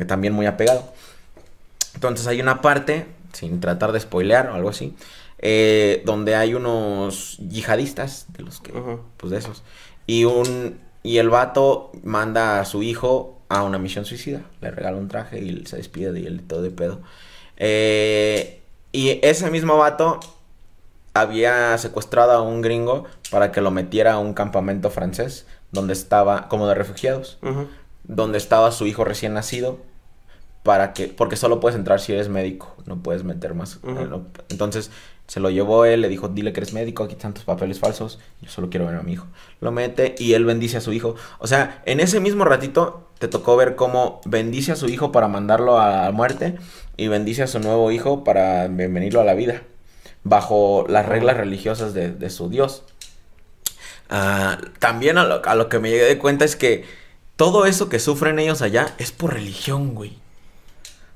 también muy apegado. Entonces hay una parte, sin tratar de spoilear o algo así, eh, donde hay unos yihadistas, de los que, pues de esos, y un, y el vato manda a su hijo a una misión suicida, le regala un traje y se despide de él todo de pedo. Eh, y ese mismo vato había secuestrado a un gringo para que lo metiera a un campamento francés donde estaba como de refugiados, donde estaba su hijo recién nacido para que porque solo puedes entrar si eres médico, no puedes meter más. Eh, entonces se lo llevó él, le dijo, "Dile que eres médico, aquí están tus papeles falsos, yo solo quiero ver a mi hijo." Lo mete y él bendice a su hijo. O sea, en ese mismo ratito te tocó ver cómo bendice a su hijo para mandarlo a la muerte y bendice a su nuevo hijo para bienvenirlo a la vida bajo las reglas religiosas de, su Dios. Ah, también a lo, que me llegué de cuenta es que todo eso que sufren ellos allá es por religión, güey.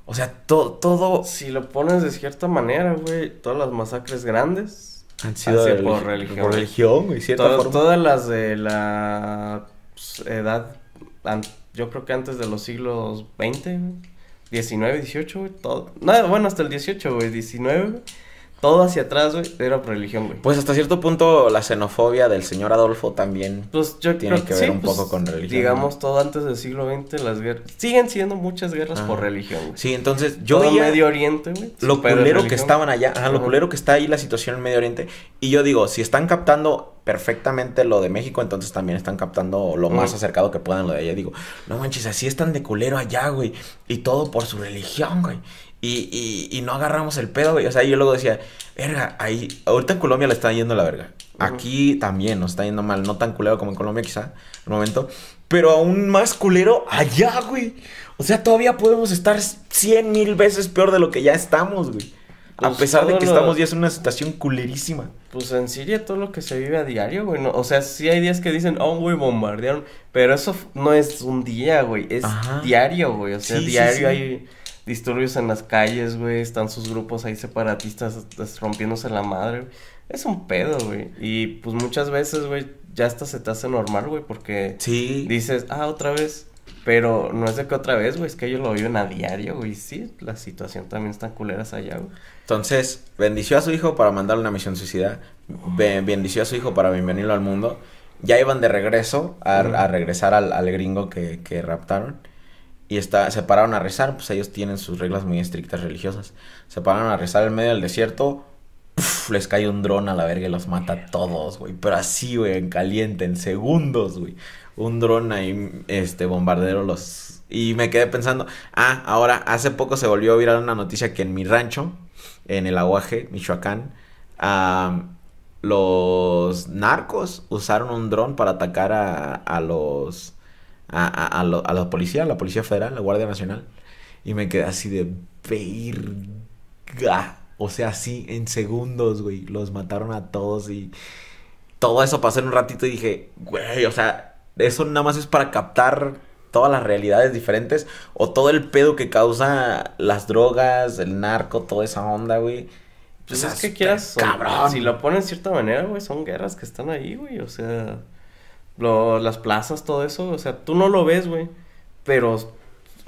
O sea, todo... Si lo pones de cierta manera, güey, todas las masacres grandes han sido por religión. Por religión, güey, Todas las de la pues, edad, yo creo que antes de los siglos XX, 19, 18, güey, todo. Nada, bueno, hasta el 18, güey, 19, todo hacia atrás, güey, era por religión, güey. Pues hasta cierto punto la xenofobia del señor Adolfo también pues yo tiene que ver un pues, poco con religión. Digamos, todo antes del siglo XX, las guerras. Siguen siendo muchas guerras por religión, güey. Sí, entonces yo todo Medio Oriente, güey. Lo culero que estaban allá, ajá, lo culero que está ahí la situación en Medio Oriente. Y yo digo, si están captando perfectamente lo de México, entonces también están captando lo más acercado que puedan lo de allá. Digo, no manches, así están de culero allá, güey. Y todo por su religión, güey. Y, y, y, no agarramos el pedo, güey. O sea, yo luego decía, verga, ahí, ahorita en Colombia le está yendo la verga. Aquí también nos está yendo mal, no tan culero como en Colombia quizá, en el momento. Pero aún más culero allá, güey. O sea, todavía podemos estar cien mil veces peor de lo que ya estamos, güey. a pues pesar de que estamos ya en una situación culerísima. Pues en Siria todo lo que se vive a diario, güey. o sea, sí hay días que dicen, oh, güey, bombardearon. Pero eso no es un día, güey. Es diario, güey. O sea, diario hay disturbios en las calles, güey, están sus grupos ahí separatistas rompiéndose la madre, Es un pedo, güey. Y pues muchas veces, güey, ya hasta se te hace normal, güey, porque sí. dices, ah, otra vez. Pero no es de que otra vez, güey, es que ellos lo viven a diario, güey. Sí, la situación también está culeras allá, güey. Entonces, bendició a su hijo para mandarle una misión suicida. bendició a su hijo para bienvenirlo al mundo. Ya iban de regreso a, regresar al, al gringo que, que raptaron y está, se pararon a rezar, pues ellos tienen sus reglas muy estrictas religiosas. Se pararon a rezar en medio del desierto, les cae un dron a la verga y los mata a todos, güey. Pero así, güey, en caliente, en segundos, güey. Un dron ahí, este, bombardero los... Y me quedé pensando, ah, ahora, hace poco se volvió a viral una noticia que en mi rancho, en el Aguaje, Michoacán, los narcos usaron un dron para atacar a, a los a, a, la policía, a la Policía Federal, la Guardia Nacional. Y me quedé así de verga. O sea, así en segundos, güey. Los mataron a todos y todo eso pasó en un ratito y dije, güey, o sea, eso nada más es para captar todas las realidades diferentes o todo el pedo que causa las drogas, el narco, toda esa onda, güey. Pues es que quieras, cabrón. Si lo ponen de cierta manera, güey, son guerras que están ahí, güey, o sea lo, las plazas, todo eso, o sea, tú no lo ves, güey, pero,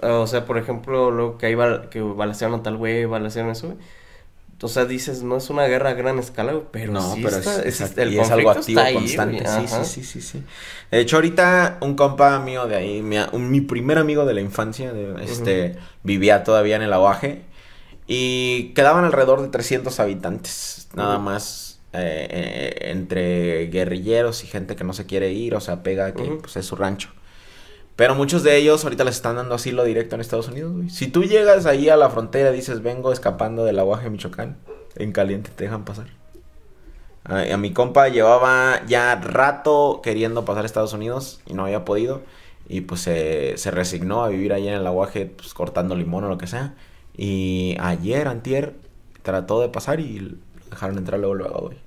o sea, por ejemplo, lo que hay que balacearon a tal güey, balacearon eso, güey. O sea, dices, no es una guerra a gran escala, güey, pero no, sí pero está, es, el y es algo activo, constante. Sí, sí, sí, sí, sí. De hecho, ahorita un compa mío de ahí, mi, mi primer amigo de la infancia, de, este, vivía todavía en el aguaje y quedaban alrededor de 300 habitantes, nada más eh, eh, entre guerrilleros y gente que no se quiere ir o sea pega que pues, es su rancho. Pero muchos de ellos ahorita les están dando asilo directo en Estados Unidos, güey. Si tú llegas ahí a la frontera y dices, vengo escapando del aguaje Michoacán, en caliente te dejan pasar. A, a mi compa llevaba ya rato queriendo pasar a Estados Unidos y no había podido. Y pues se, se resignó a vivir allá en el aguaje, pues cortando limón o lo que sea. Y ayer, antier, trató de pasar y dejaron entrar luego, luego, güey.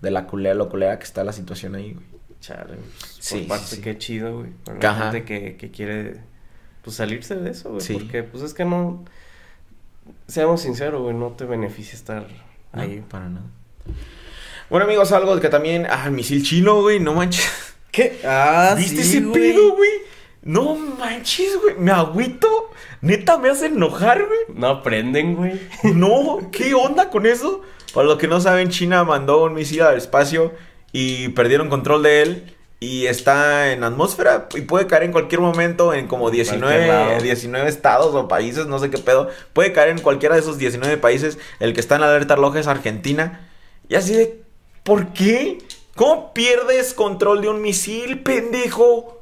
De la culera, lo culera que está la situación ahí, güey. Chale, pues, Sí, por parte sí, sí. qué chido, güey. Para la Ajá. gente que, que quiere, pues, salirse de eso, güey. Sí. Porque, pues, es que no... Seamos sinceros, güey, no te beneficia estar No, ahí. para nada. Bueno, amigos, algo que también. Ah, el misil chino, güey, no manches. ¿Qué? Ah, ¿Viste sí, ese güey. pedo, güey? No manches, güey. Me agüito. Neta, me hace enojar, güey. No aprenden, güey. No, ¿qué onda con eso? Para los que no saben, China mandó un misil al espacio y perdieron control de él. Y está en atmósfera y puede caer en cualquier momento en como Cualquier 19, lado. 19 estados o países, no sé qué pedo. Puede caer en cualquiera de esos 19 países. El que está en alerta roja es Argentina. Y así de, ¿por qué? ¿Cómo pierdes control de un misil, pendejo?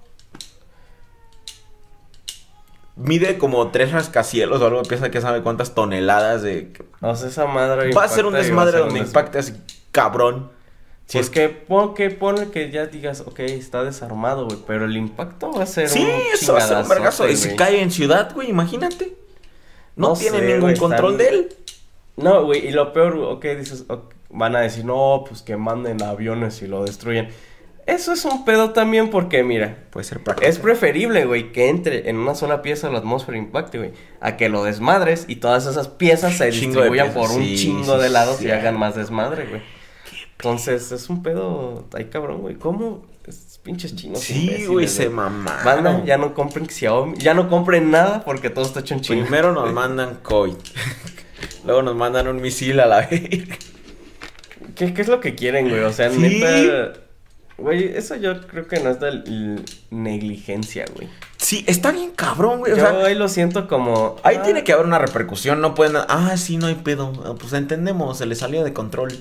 Mide como tres rascacielos o algo, piensa que sabe cuántas toneladas de... O sea, esa madre Va a ser un desmadre donde un impacte así, cabrón. Si Pues es que, que pone que ya digas, ok, está desarmado, güey, pero el impacto va a ser Sí, un eso va a ser un vergazo. Y si cae en ciudad, güey, imagínate. No, No tiene sé, ningún control de él. No, güey, y lo peor, ok, dices, ok, van a decir, no, pues que manden aviones y lo destruyen. Eso es un pedo también porque, mira, Puede ser es preferible, güey, que entre en una sola pieza la atmósfera impacte, güey, a que lo desmadres y todas esas piezas se distribuyan por un sí, chingo de lados sí. y hagan más desmadre, güey. Entonces, es un pedo, ay cabrón, güey, ¿cómo? Estos pinches chinos. Sí, güey, se mamaron. Banda, ya no compren Xiaomi, ya no compren nada porque todo está hecho en China. Primero nos mandan COVID. Luego nos mandan un misil a la vez. ¿Qué, ¿Qué es lo que quieren, güey? O sea, Sí. neta. Güey, eso yo creo que no es de negligencia, güey. Sí, está bien cabrón, güey. O Yo sea, ahí lo siento como. ahí ah, tiene que haber una repercusión. No pueden. Ah, sí, no hay pedo. Ah, Pues entendemos, se le salió de control.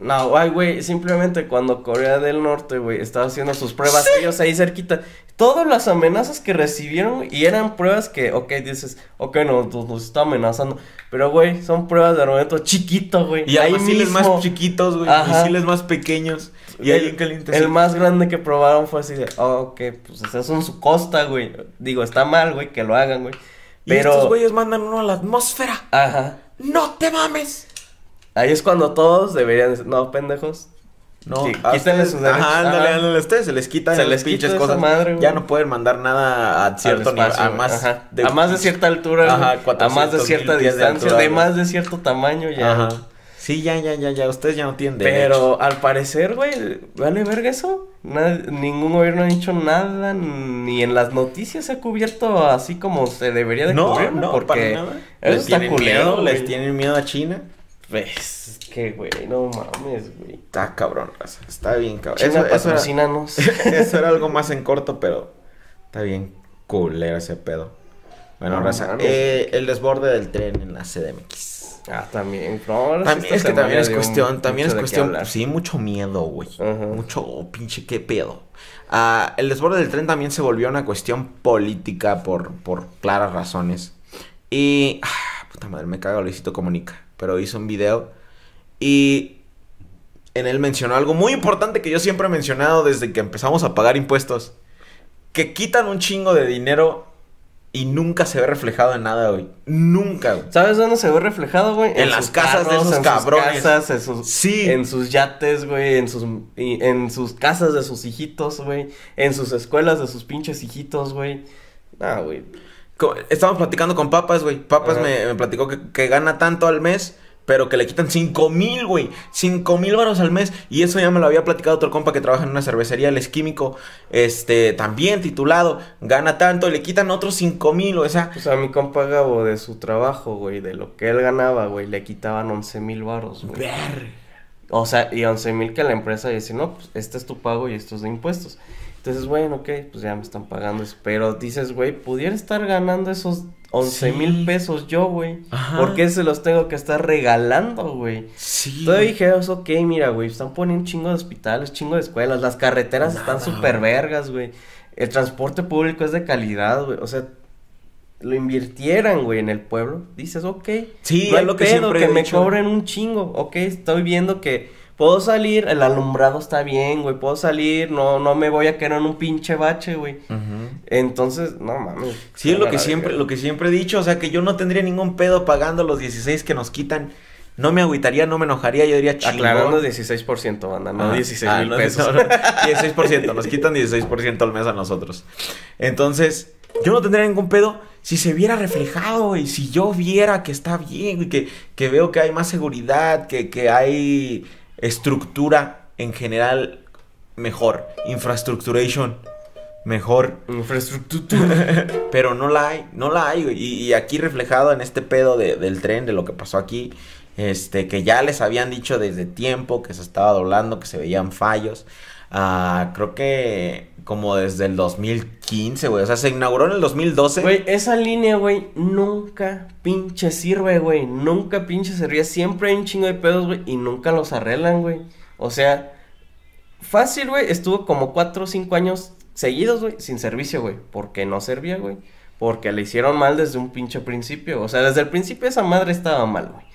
No, ay, güey, simplemente cuando Corea del Norte, güey, estaba haciendo sus pruebas, ellos ahí cerquita, todas las amenazas que recibieron, y eran pruebas que, ok, dices, ok, no, nos, nos está amenazando, pero, güey, son pruebas de armamento chiquito, güey. Y hay misiles más mismo. chiquitos, güey. Misiles más pequeños. Y ahí en caliente. El más grande que probaron fue así de, oh, ok, pues eso es su costa, güey. Digo, está mal, güey, que lo hagan, güey. Y Pero, estos güeyes mandan uno a la atmósfera. ajá. ¡No te mames! Ahí es cuando todos deberían decir, no, pendejos. No, Sí, quítenle sus derechos. Ajá, ándale, Ajá. ándale, ustedes se les quitan Se les quita pinches cosas. madre, ya no pueden mandar nada a cierto al nivel, espacio, a más Ajá. a más de cierta altura, Ajá, a más de 400,000 cierta de distancia, altura, de más de cierto tamaño ya. Ajá. Sí, ya, ya, ya, ya, ustedes ya no tienen derecho. Pero al parecer, güey, vale verga eso. Ningún gobierno ha dicho nada, ni en las noticias se ha cubierto así como se debería de no, cubrir, no, porque para nada. Les está tienen culero, miedo, les tienen miedo a China. Pues, es que, güey, no mames, güey. Está cabrón, raza, está bien cabrón. China, Eso, eso, era, eso era algo más en corto, pero está bien culero ese pedo. Bueno, No raza, eh, el desborde del tren en la CDMX. ah, también. No, También, es que también es cuestión, también es cuestión, sí, mucho miedo, güey. Mucho oh, pinche qué pedo. Ah, el desborde del tren también se volvió una cuestión política por, por claras razones. Y, ah, puta madre, me caga Luisito Comunica, pero hizo un video y en él mencionó algo muy importante que yo siempre he mencionado desde que empezamos a pagar impuestos. Que quitan un chingo de dinero y nunca se ve reflejado en nada, güey. Nunca, güey. ¿Sabes dónde se ve reflejado, güey? En las casas de esos en cabrones. Sus casas, en sus, Sí. en sus yates, güey, en sus, en sus casas de sus hijitos, güey, en sus escuelas de sus pinches hijitos, güey. Ah, güey. Estábamos platicando con Papas, güey. Papas me, me platicó que, que gana tanto al mes, pero que le quitan 5 mil, güey. 5 mil varos al mes. Y eso ya me lo había platicado otro compa que trabaja en una cervecería, él es químico. Este, también titulado. Gana tanto y le quitan otros 5 mil, o sea. Pues a mi compa Gabo, de su trabajo, güey, de lo que él ganaba, güey, le quitaban 11 mil baros, güey. Ver. O sea, y 11 mil que la empresa dice, no, pues este es tu pago y esto es de impuestos. Entonces, bueno, ok, pues ya me están pagando eso. Pero dices, güey, pudiera estar ganando esos 11 mil Sí. pesos yo, güey. ¿Por qué se los tengo que estar regalando, güey? Sí. Todavía dijeras, ok, mira, güey, están poniendo un chingo de hospitales, chingo de escuelas, las carreteras están súper vergas, güey. El transporte público es de calidad, güey. O sea, lo invirtieran, güey, en el pueblo. Dices, ok. Sí, no es lo que siempre que he me dicho. cobren un chingo. Ok, estoy viendo que, puedo salir, el alumbrado está bien, güey, puedo salir, no, no me voy a quedar en un pinche bache, güey. Entonces, no mames. Sí, es lo que siempre, lo que siempre he dicho, o sea, que yo no tendría ningún pedo pagando los 16 que nos quitan. No me agüitaría, no me enojaría, yo diría chingón. Aclarando 16%, banda, no Ah, 16 ah, mil no, pesos. no, no, 16%, nos quitan 16% al mes a nosotros. Entonces, yo no tendría ningún pedo si se viera reflejado y si yo viera que está bien y que, que veo que hay más seguridad, que, que hay estructura en general mejor, infrastructuration mejor, Infraestructura. pero no la hay, no la hay. Y, y aquí reflejado en este pedo de- del tren, de lo que pasó aquí, este, que ya les habían dicho desde tiempo que se estaba doblando, que se veían fallos. Ah, creo que como desde el 2015, güey. O sea, se inauguró en el 2012. Güey, esa línea, güey, nunca pinche sirve, güey. Nunca pinche servía. Siempre hay un chingo de pedos, güey, y nunca los arreglan, güey. O sea, fácil, güey, estuvo como cuatro o cinco años seguidos, güey, sin servicio, güey. Porque no servía, güey. Porque le hicieron mal desde un pinche principio. O sea, desde el principio esa madre estaba mal, güey.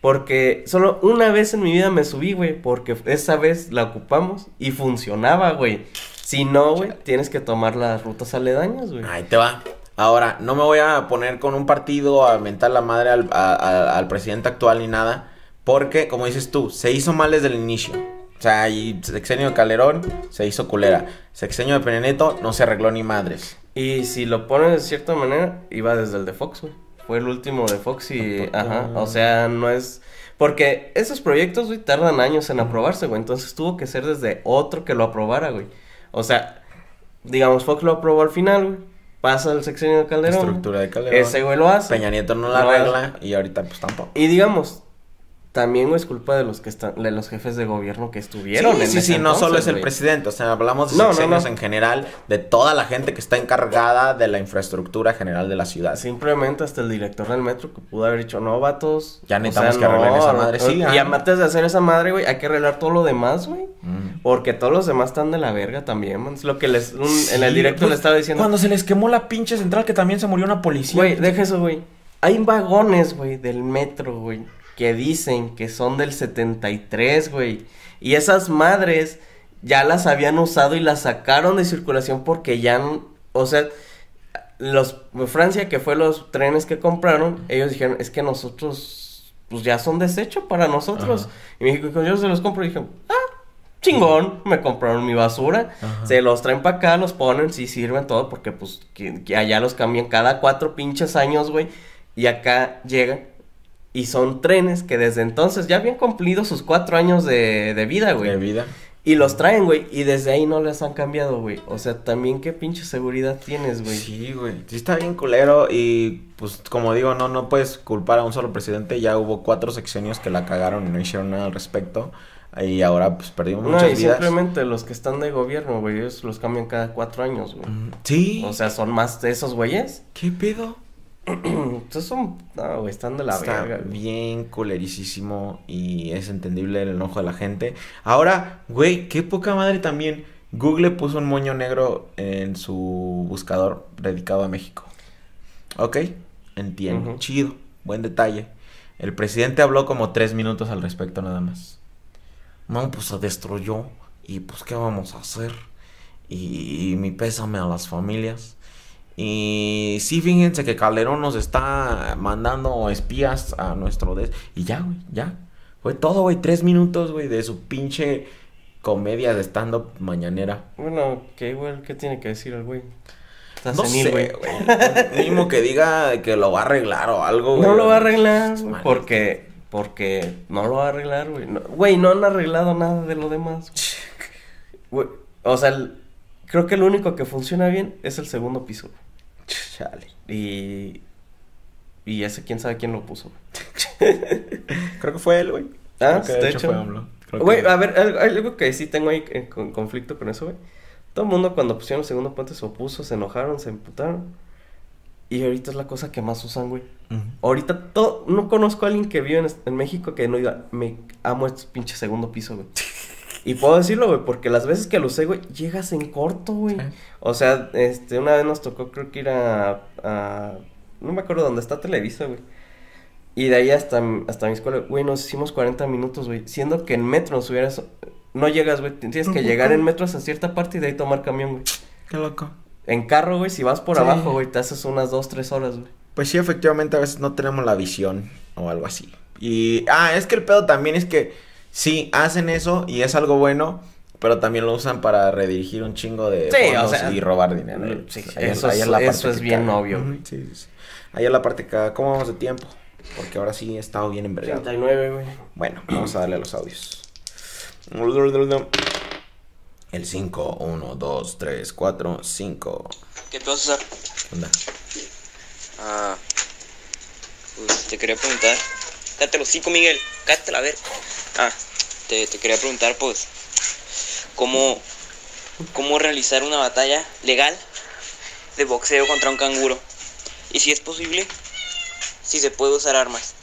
Porque solo una vez en mi vida me subí, güey. Porque esa vez la ocupamos y funcionaba, güey. Si no, güey, tienes que tomar las rutas aledañas, güey. Ahí te va. Ahora, no me voy a poner con un partido a mentar la madre al, a- a- al presidente actual ni nada. Porque, como dices tú, se hizo mal desde el inicio. O sea, y sexenio de Calderón se hizo culera. Sexenio de Peña Nieto no se arregló ni madres. Y si lo pones de cierta manera, iba desde el de Fox, güey. Fue el último de Fox y, ajá, o sea, no es... Porque esos proyectos, güey, tardan años en aprobarse, güey. Entonces tuvo que ser desde otro que lo aprobara, güey. O sea, digamos, Fox lo aprobó al final, güey. Pasa el sexenio de Calderón. Estructura de Calderón. Ese güey lo hace. Peña Nieto no la No arregla y ahorita pues tampoco. Y digamos, también, es culpa de los que están, de los jefes de gobierno que estuvieron Sí, en sí, ese sí, no solo entonces, es el güey. presidente, o sea, hablamos de No, no, no. en general, de toda la gente que está encargada de la infraestructura general de la ciudad. Simplemente hasta el director del metro que pudo haber dicho, no, vatos. Ya o necesitamos sea, que arreglen esa madre". Sí, y antes de hacer esa madre, güey, hay que arreglar todo lo demás, güey. Mm. Porque todos los demás están de la verga también, man. Es lo que les, un- en el directo pues, le estaba diciendo. Cuando se les quemó la pinche central que también se murió una policía. Güey, deja eso, güey. Hay vagones, güey, del metro, güey, que dicen que son del 73, güey. Y esas madres ya las habían usado y las sacaron de circulación porque ya, o sea, los Francia, que fue los trenes que compraron, ellos dijeron, es que nosotros, pues ya son desecho para nosotros. Ajá. Y México dijo, yo se los compro y dije, ah, chingón, me compraron mi basura. Ajá. Se los traen para acá, los ponen, sí sirven todo, porque pues que, que allá los cambian cada cuatro pinches años, güey. Y acá llegan. Y son trenes que desde entonces ya habían cumplido sus cuatro años de, de vida, güey. de vida. Y los traen, güey. Y desde ahí no les han cambiado, güey. O sea, también qué pinche seguridad tienes, güey. Sí, güey. Sí está bien culero y pues como digo, no no puedes culpar a un solo presidente. Ya hubo cuatro sexenios que la cagaron y no hicieron nada al respecto. Y ahora pues perdimos No, muchas y vidas. simplemente los que están de gobierno, güey, ellos los cambian cada cuatro años, güey. Sí. O sea, son más de esos güeyes. ¿Qué pedo? Son, no, güey, están de la Está verga. güey. bien culerísimo y es entendible el enojo de la gente. Ahora, güey, qué poca madre también. Google puso un moño negro en su buscador dedicado a México. Ok, entiendo. Chido, buen detalle. El presidente habló como tres minutos al respecto nada más. No, pues se destruyó. Y pues, ¿qué vamos a hacer? Y, mi pésame a las familias. Y sí, fíjense que Calderón nos está mandando espías a nuestro... des- Y ya, güey, ya. Fue todo, güey, tres minutos, güey, de su pinche comedia de stand-up mañanera. Bueno, ¿qué, güey? ¿Qué tiene que decir el güey? Está No senil, sé, güey. Mínimo que diga que lo va a arreglar o algo, güey. No lo va a arreglar, porque, porque no lo va a arreglar, güey. No- Güey, no han arreglado nada de lo demás. Güey, o sea, el- creo que lo único que funciona bien es el segundo piso. Chale. Y, y ese quién sabe quién lo puso. Creo que fue él, güey. Ah, que de hecho. fue AMLO. Creo Güey, que- a ver, algo, algo que sí tengo ahí en con- conflicto con eso, güey. Todo el mundo cuando pusieron el segundo puente se opuso, se enojaron, se emputaron. Y ahorita es la cosa que más usan, güey. Ahorita todo, no conozco a alguien que vive en, en México que no diga, me amo este pinche segundo piso, güey. Y puedo decirlo, güey, porque las veces que lo usé, güey, llegas en corto, güey. Sí. O sea, este, una vez nos tocó, creo que ir a, a- no me acuerdo dónde está Televisa, güey. Y de ahí hasta, hasta mi escuela, güey, nos hicimos 40 minutos, güey. Siendo que en metro nos hubieras. No llegas, güey. Tienes que llegar en metro hasta cierta parte y de ahí tomar camión, güey. Qué loco. En carro, güey, si vas por Sí. abajo, güey, te haces unas 2, 3 horas, güey. Pues sí, efectivamente, a veces no tenemos la visión o algo así. Y, ah, es que el pedo también es que sí, hacen eso y es algo bueno, pero también lo usan para redirigir un chingo de Sí, o fondos sea, y robar dinero. sí, Ahí eso es- la eso parte es bien caga. obvio, güey. Sí, sí, sí. Ahí es la parte que. ¿Cómo vamos de tiempo? Porque ahora sí he estado bien envergado. 39, güey. Bueno, vamos a darle a los audios. El 5, 1, 2, 3, 4, 5. ¿Qué te vas a usar? ¿Qué onda? Ah, pues te quería preguntar. Cállate los cinco, Miguel. Cállate la ver. Ah, te, te quería preguntar, pues, cómo, cómo realizar una batalla legal de boxeo contra un canguro. Y si es posible, si se puede usar armas.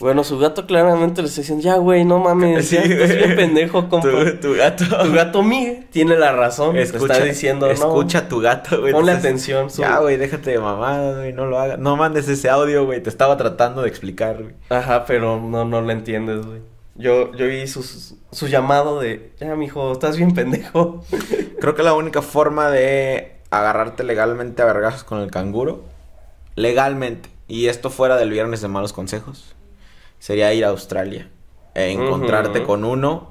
Bueno, su gato claramente le está diciendo, ya, güey, no mames, Sí, ya estás bien pendejo, compa. Tu, tu gato. Tu gato Miguel tiene la razón. te está diciendo, no. escucha a tu gato, güey. Ponle Entonces, atención, su- Ya, güey, déjate de mamada, güey, no lo hagas. No mandes ese audio, güey, te estaba tratando de explicar, güey. Ajá, pero no, no lo entiendes, güey. Yo, yo vi su, su llamado de, ya, mijo, estás bien pendejo. Creo que la única forma de agarrarte legalmente a vergazos con el canguro, legalmente, y esto fuera del viernes de malos consejos, sería ir a Australia, e encontrarte con uno.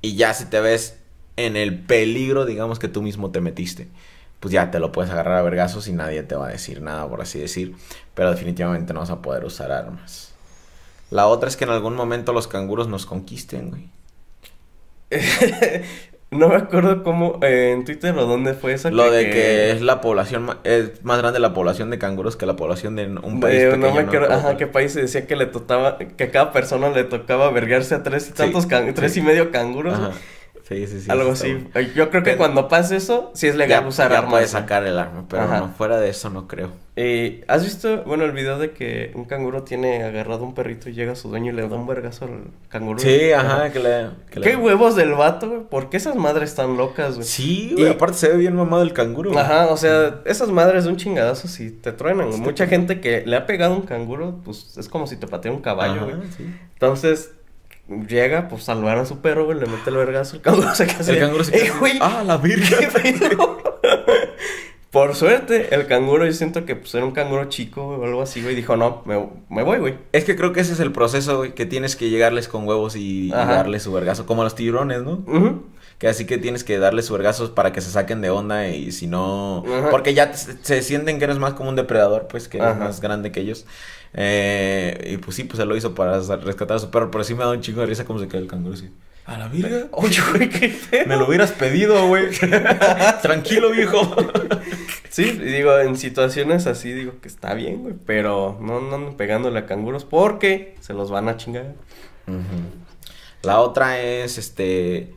Y ya si te ves en el peligro, digamos que tú mismo te metiste, pues ya te lo puedes agarrar a vergazos y nadie te va a decir nada, por así decir, pero definitivamente no vas a poder usar armas. La otra es que en algún momento los canguros nos conquisten, güey. no me acuerdo cómo, eh, en Twitter o dónde fue eso. Lo de que es la población, ma- es más grande la población de canguros que la población de un país Eh, pequeño. no me acuerdo, acuerdo ajá, qué país decía que le tocaba, que a cada persona le tocaba vergarse a tres y tantos, can- sí. tres y medio canguros. Ajá. Sí, sí, sí. Algo así. Yo creo que Pero- cuando pase eso, sí es legal Ya, usar ya armas. puedes sacar el arma, pero Ajá. no, fuera de eso no creo. Eh, ¿Has visto, bueno, el video de que un canguro tiene agarrado un perrito y llega a su dueño y le da un vergazo al canguro? Sí, ajá, que le... que le- ¿Qué huevos del vato, güey? ¿Por qué esas madres están locas, güey? Sí, güey, Y- aparte se ve bien mamado el canguro. güey. Ajá, o sea, esas madres de un chingadazo si te truenan. Mucha gente que le ha pegado un canguro, pues es como si te patea un caballo, Ajá, güey. sí. Entonces, llega, pues salvar a su perro, güey, le mete el vergazo, el canguro se queda El canguro se "Eh, queda güey, Ah, la virgen. ¿qué pedo?". Por suerte, el canguro, yo siento que pues era un canguro chico o algo así, güey, dijo, no, me, me voy, güey. Es que creo que ese es el proceso, güey, que tienes que llegarles con huevos y, darles su vergazo, como los tiburones, ¿no? Ujú. Que así que tienes que darles su vergazos para que se saquen de onda y si no... Ajá. Porque ya te- se sienten que eres más como un depredador, pues, que eres Ajá. más grande que ellos. Eh, y pues sí, pues se lo hizo para rescatar a su perro, pero sí me da un chingo de risa como se queda el canguro así. A la virgen. Oye, güey, qué pedo. Me lo hubieras pedido, güey. Tranquilo, viejo. Sí, digo, en situaciones así digo que está bien, güey, pero no, no anden pegándole a canguros porque se los van a chingar. La otra es, este,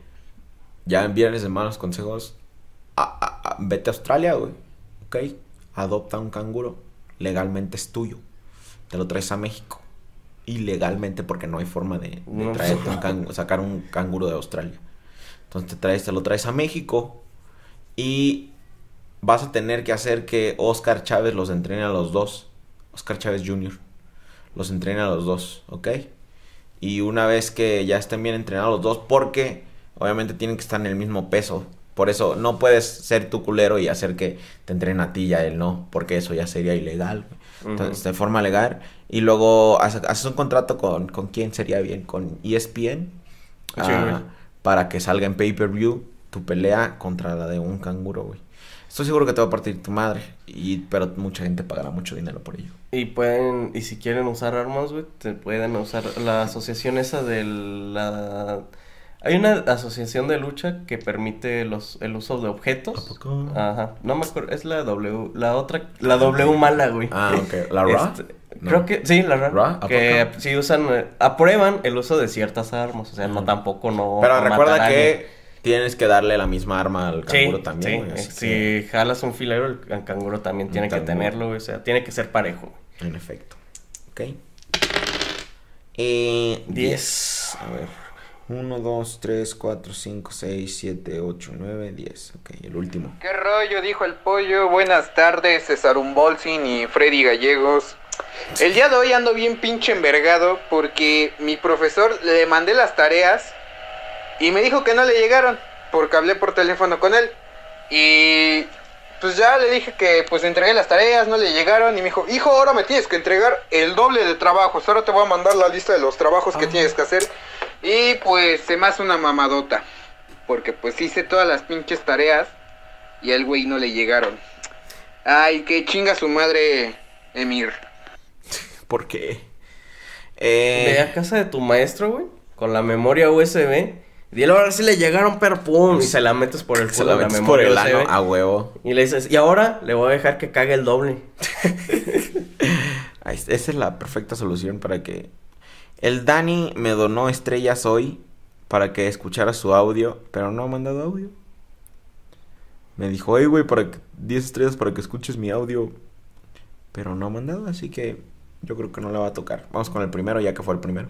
ya en viernes de malos consejos, a- a- a- vete a Australia, güey, ¿ok? Adopta un canguro, legalmente es tuyo, te lo traes a México, ilegalmente porque no hay forma de, de No. traerte un can- sacar un canguro de Australia. Entonces te traes, te lo traes a México y vas a tener que hacer que Oscar Chávez los entrene a los dos, Oscar Chávez Jr., los entrene a los dos, ¿ok? Y una vez que ya estén bien entrenados los dos, porque obviamente tienen que estar en el mismo peso. Por eso no puedes ser tu culero y hacer que te entrenen a ti y a él no, porque eso ya sería ilegal. güey. Entonces, de forma legal. Y luego hace- haces un contrato con, con quién sería bien, con ESPN, Sí, ah, güey. para que salga en pay-per-view tu pelea contra la de un canguro, güey. Estoy seguro que te va a partir tu madre, y, pero mucha gente pagará mucho dinero por ello. Y pueden, y si quieren usar armas, güey, te pueden usar la asociación esa de la... Hay una asociación de lucha que permite los, el uso de objetos. ¿A poco? Ajá. No me acuerdo, es la W, la otra, la W mala, güey. Ah, ok. ¿La Raw? Este, No. Creo que sí, la ¿Raw? RAW. ¿A Que sí usan, eh, aprueban el uso de ciertas armas. O sea, no tampoco no. Pero recuerda que tienes que darle la misma arma al Sí, canguro también, sí, si que, jalas un filero, el, canguro también tiene que tenerlo, güey, o sea, tiene que ser parejo. en efecto. Ok. Eh, Diez. A ver. 1, 2, 3, 4, 5, 6, 7, 8, 9, 10. Ok, el último. ¿Qué rollo? Dijo el pollo. Buenas tardes, César Umbolsin y Freddy Gallegos. El día de hoy ando bien pinche envergado porque mi profesor le mandé las tareas y me dijo que no le llegaron porque hablé por teléfono con él. Y pues ya le dije que pues entregué las tareas, no le llegaron y me dijo, hijo, ahora me tienes que entregar el doble de trabajos, ahora te voy a mandar la lista de los trabajos que tienes que hacer. Y pues se me hace una mamadota, porque pues hice todas las pinches tareas y al güey no le llegaron. Ay, que chinga su madre, Emir. ¿Por qué? Ve Eh, a casa de tu maestro, güey, con la memoria USB. Y él ahora sí le llegaron, pero pum, y se la metes por el se culo la de la metes por el USB. ano a huevo. Y le dices, y ahora le voy a dejar que cague el doble. Esa es la perfecta solución para que... El Dani me donó estrellas hoy para que escuchara su audio, pero no ha mandado audio. Me dijo, hey, güey, para que... 10 estrellas para que escuches mi audio. Pero no ha mandado, así que yo creo que no le va a tocar. Vamos con el primero, ya que fue el primero.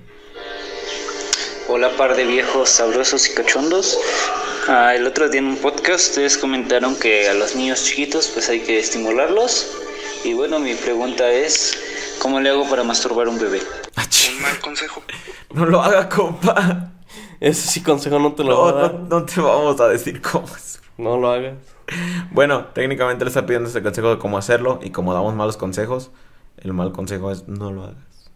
Hola par de viejos sabrosos y cachondos. Ah, el otro día en un podcast ustedes comentaron que a los niños chiquitos pues hay que estimularlos. Y bueno, mi pregunta es, ¿cómo le hago para masturbar a un bebé? Un mal consejo. No lo haga, compa. Ese sí consejo no te lo No, voy a no, dar. no te vamos a decir cómo es. No lo hagas. Bueno, técnicamente le está pidiendo ese consejo de cómo hacerlo. Y como damos malos consejos, el mal consejo es no lo hagas.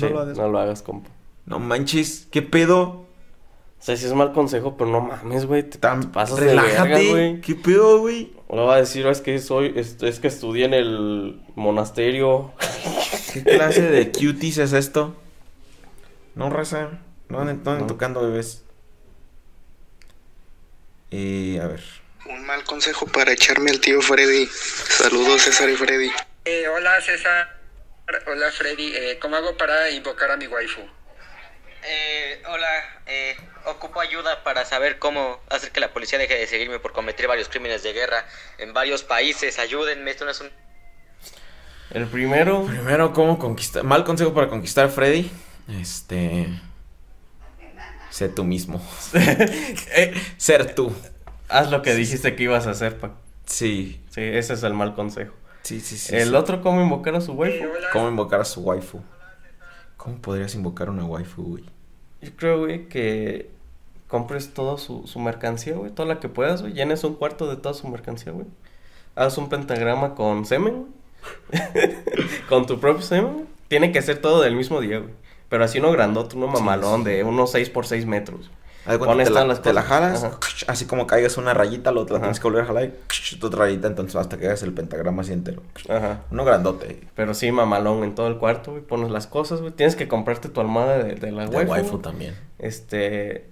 No lo hagas. no lo hagas, compa. No manches, ¿qué pedo? O sea, sí es mal consejo, pero no mames, güey. Te, Tan- te pasas de Relájate. verga, güey. ¿Qué pedo, güey? Le va a decir, es que soy, es, es que estudié en el monasterio. ¿Qué clase de cuties es esto? No, raza. No anden, no anden No. tocando bebés. Y a ver. Un mal consejo para echarme al tío Freddy. Saludos César y Freddy. Eh, hola César, hola Freddy, eh, ¿cómo hago para invocar a mi waifu? Eh, hola, eh, ocupo ayuda para saber cómo hacer que la policía deje de seguirme por cometer varios crímenes de guerra en varios países. Ayúdenme, esto no es un... El primero, Primero, ¿cómo conquistar? Mal consejo para conquistar a Freddy. Este. Sé tú mismo. Eh, Ser tú. haz lo que dijiste que ibas a hacer, pa. Sí. Sí, ese es el mal consejo. Sí, sí, sí. el sí. otro, ¿cómo invocar a su waifu? ¿Cómo invocar a su waifu? ¿Cómo podrías invocar una waifu, güey? Yo creo, güey, que compres toda su, su mercancía, güey. Toda la que puedas, güey. Llenes un cuarto de toda su mercancía, güey. Haz un pentagrama con semen, güey. con tu propio semen. Tiene que ser todo del mismo día, güey. Pero así uno grandote, uno mamalón de unos 6 por 6 metros. Pones te, la, las te la cosas. jalas, Ajá. así como caigas una rayita, lo, la Ajá. tienes que volver a jalar y otra rayita, entonces hasta que hagas el pentagrama así entero. Ajá. Uno grandote. Pero sí, mamalón en todo el cuarto, güey. Pones las cosas, güey. Tienes que comprarte tu almohada de, de la De waifu. waifu también. Este.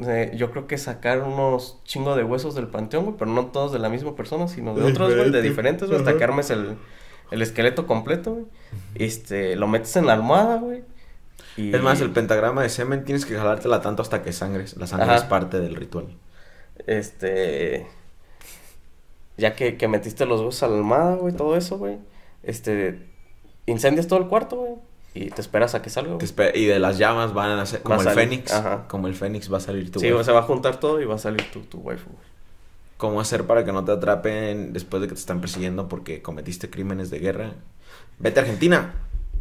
Eh, yo creo que sacar unos chingo de huesos del panteón, güey, pero no todos de la misma persona, sino de De otros, güey, de diferente. diferentes, güey, hasta que armes el, el esqueleto completo, güey. Este, lo metes en la almohada, güey. y- Es más, el pentagrama de semen tienes que jalártela tanto hasta que sangres. La sangre Ajá. es parte del ritual. Este. Ya que, que metiste los huesos a la almohada, güey, todo eso, güey. Este. Incendias todo el cuarto, güey. Y te esperas a que salga, güey. y de las llamas van a ser como a el fénix. ajá. Como el fénix va a salir tu Sí, waifu. se va a juntar todo y va a salir tu, tu waifu, güey. ¿Cómo hacer para que no te atrapen después de que te están persiguiendo porque cometiste crímenes de guerra? Vete a Argentina.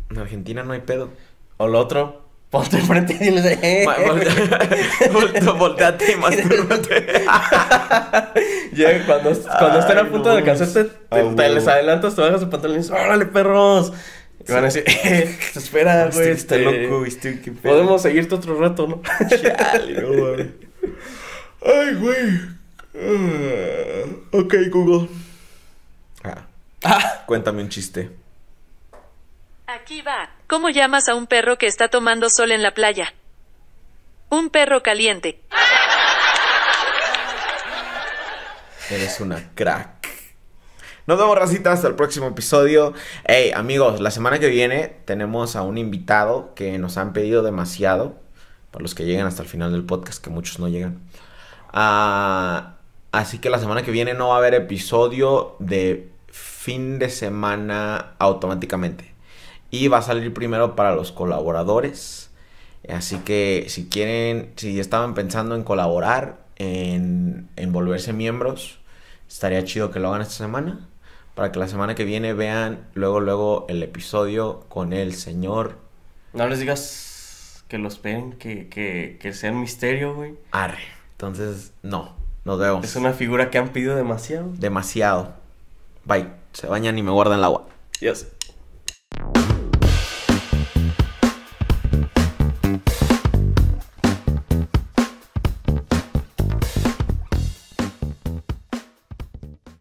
En Argentina no hay pedo. O lo otro, ponte enfrente y diles, eh, Volteate y mastúrbate. Llega cuando, cuando estén a punto no de alcanzarte, te, les adelantas, te bajas el pantalón y dices, ¡órale, perros! Y van a decir, eh, se espera, güey. Este está este, loco, este, qué pedo. Podemos seguirte otro rato, ¿no? Chale, no. Ay, güey. Ah, ok, Google. Ah. Cuéntame un chiste. Aquí va. ¿Cómo llamas a un perro que está tomando sol en la playa? Un perro caliente. Eres una crack. Nos vemos, racita, hasta el próximo episodio. Hey, amigos, la semana que viene tenemos a un invitado que nos han pedido demasiado. Para los que llegan hasta el final del podcast, que muchos no llegan. Ah, así que la semana que viene no va a haber episodio de fin de semana automáticamente. Y va a salir primero para los colaboradores. Así que si quieren, si estaban pensando en colaborar, en, en volverse miembros, estaría chido que lo hagan esta semana. Para que la semana que viene vean luego, luego el episodio con el señor No les digas que los esperen, que, que, que sea un misterio, güey. Arre. Entonces, no, nos vemos. Es una figura que han pedido demasiado. Demasiado. Bye. Se bañan y me guardan el agua. Ya sé.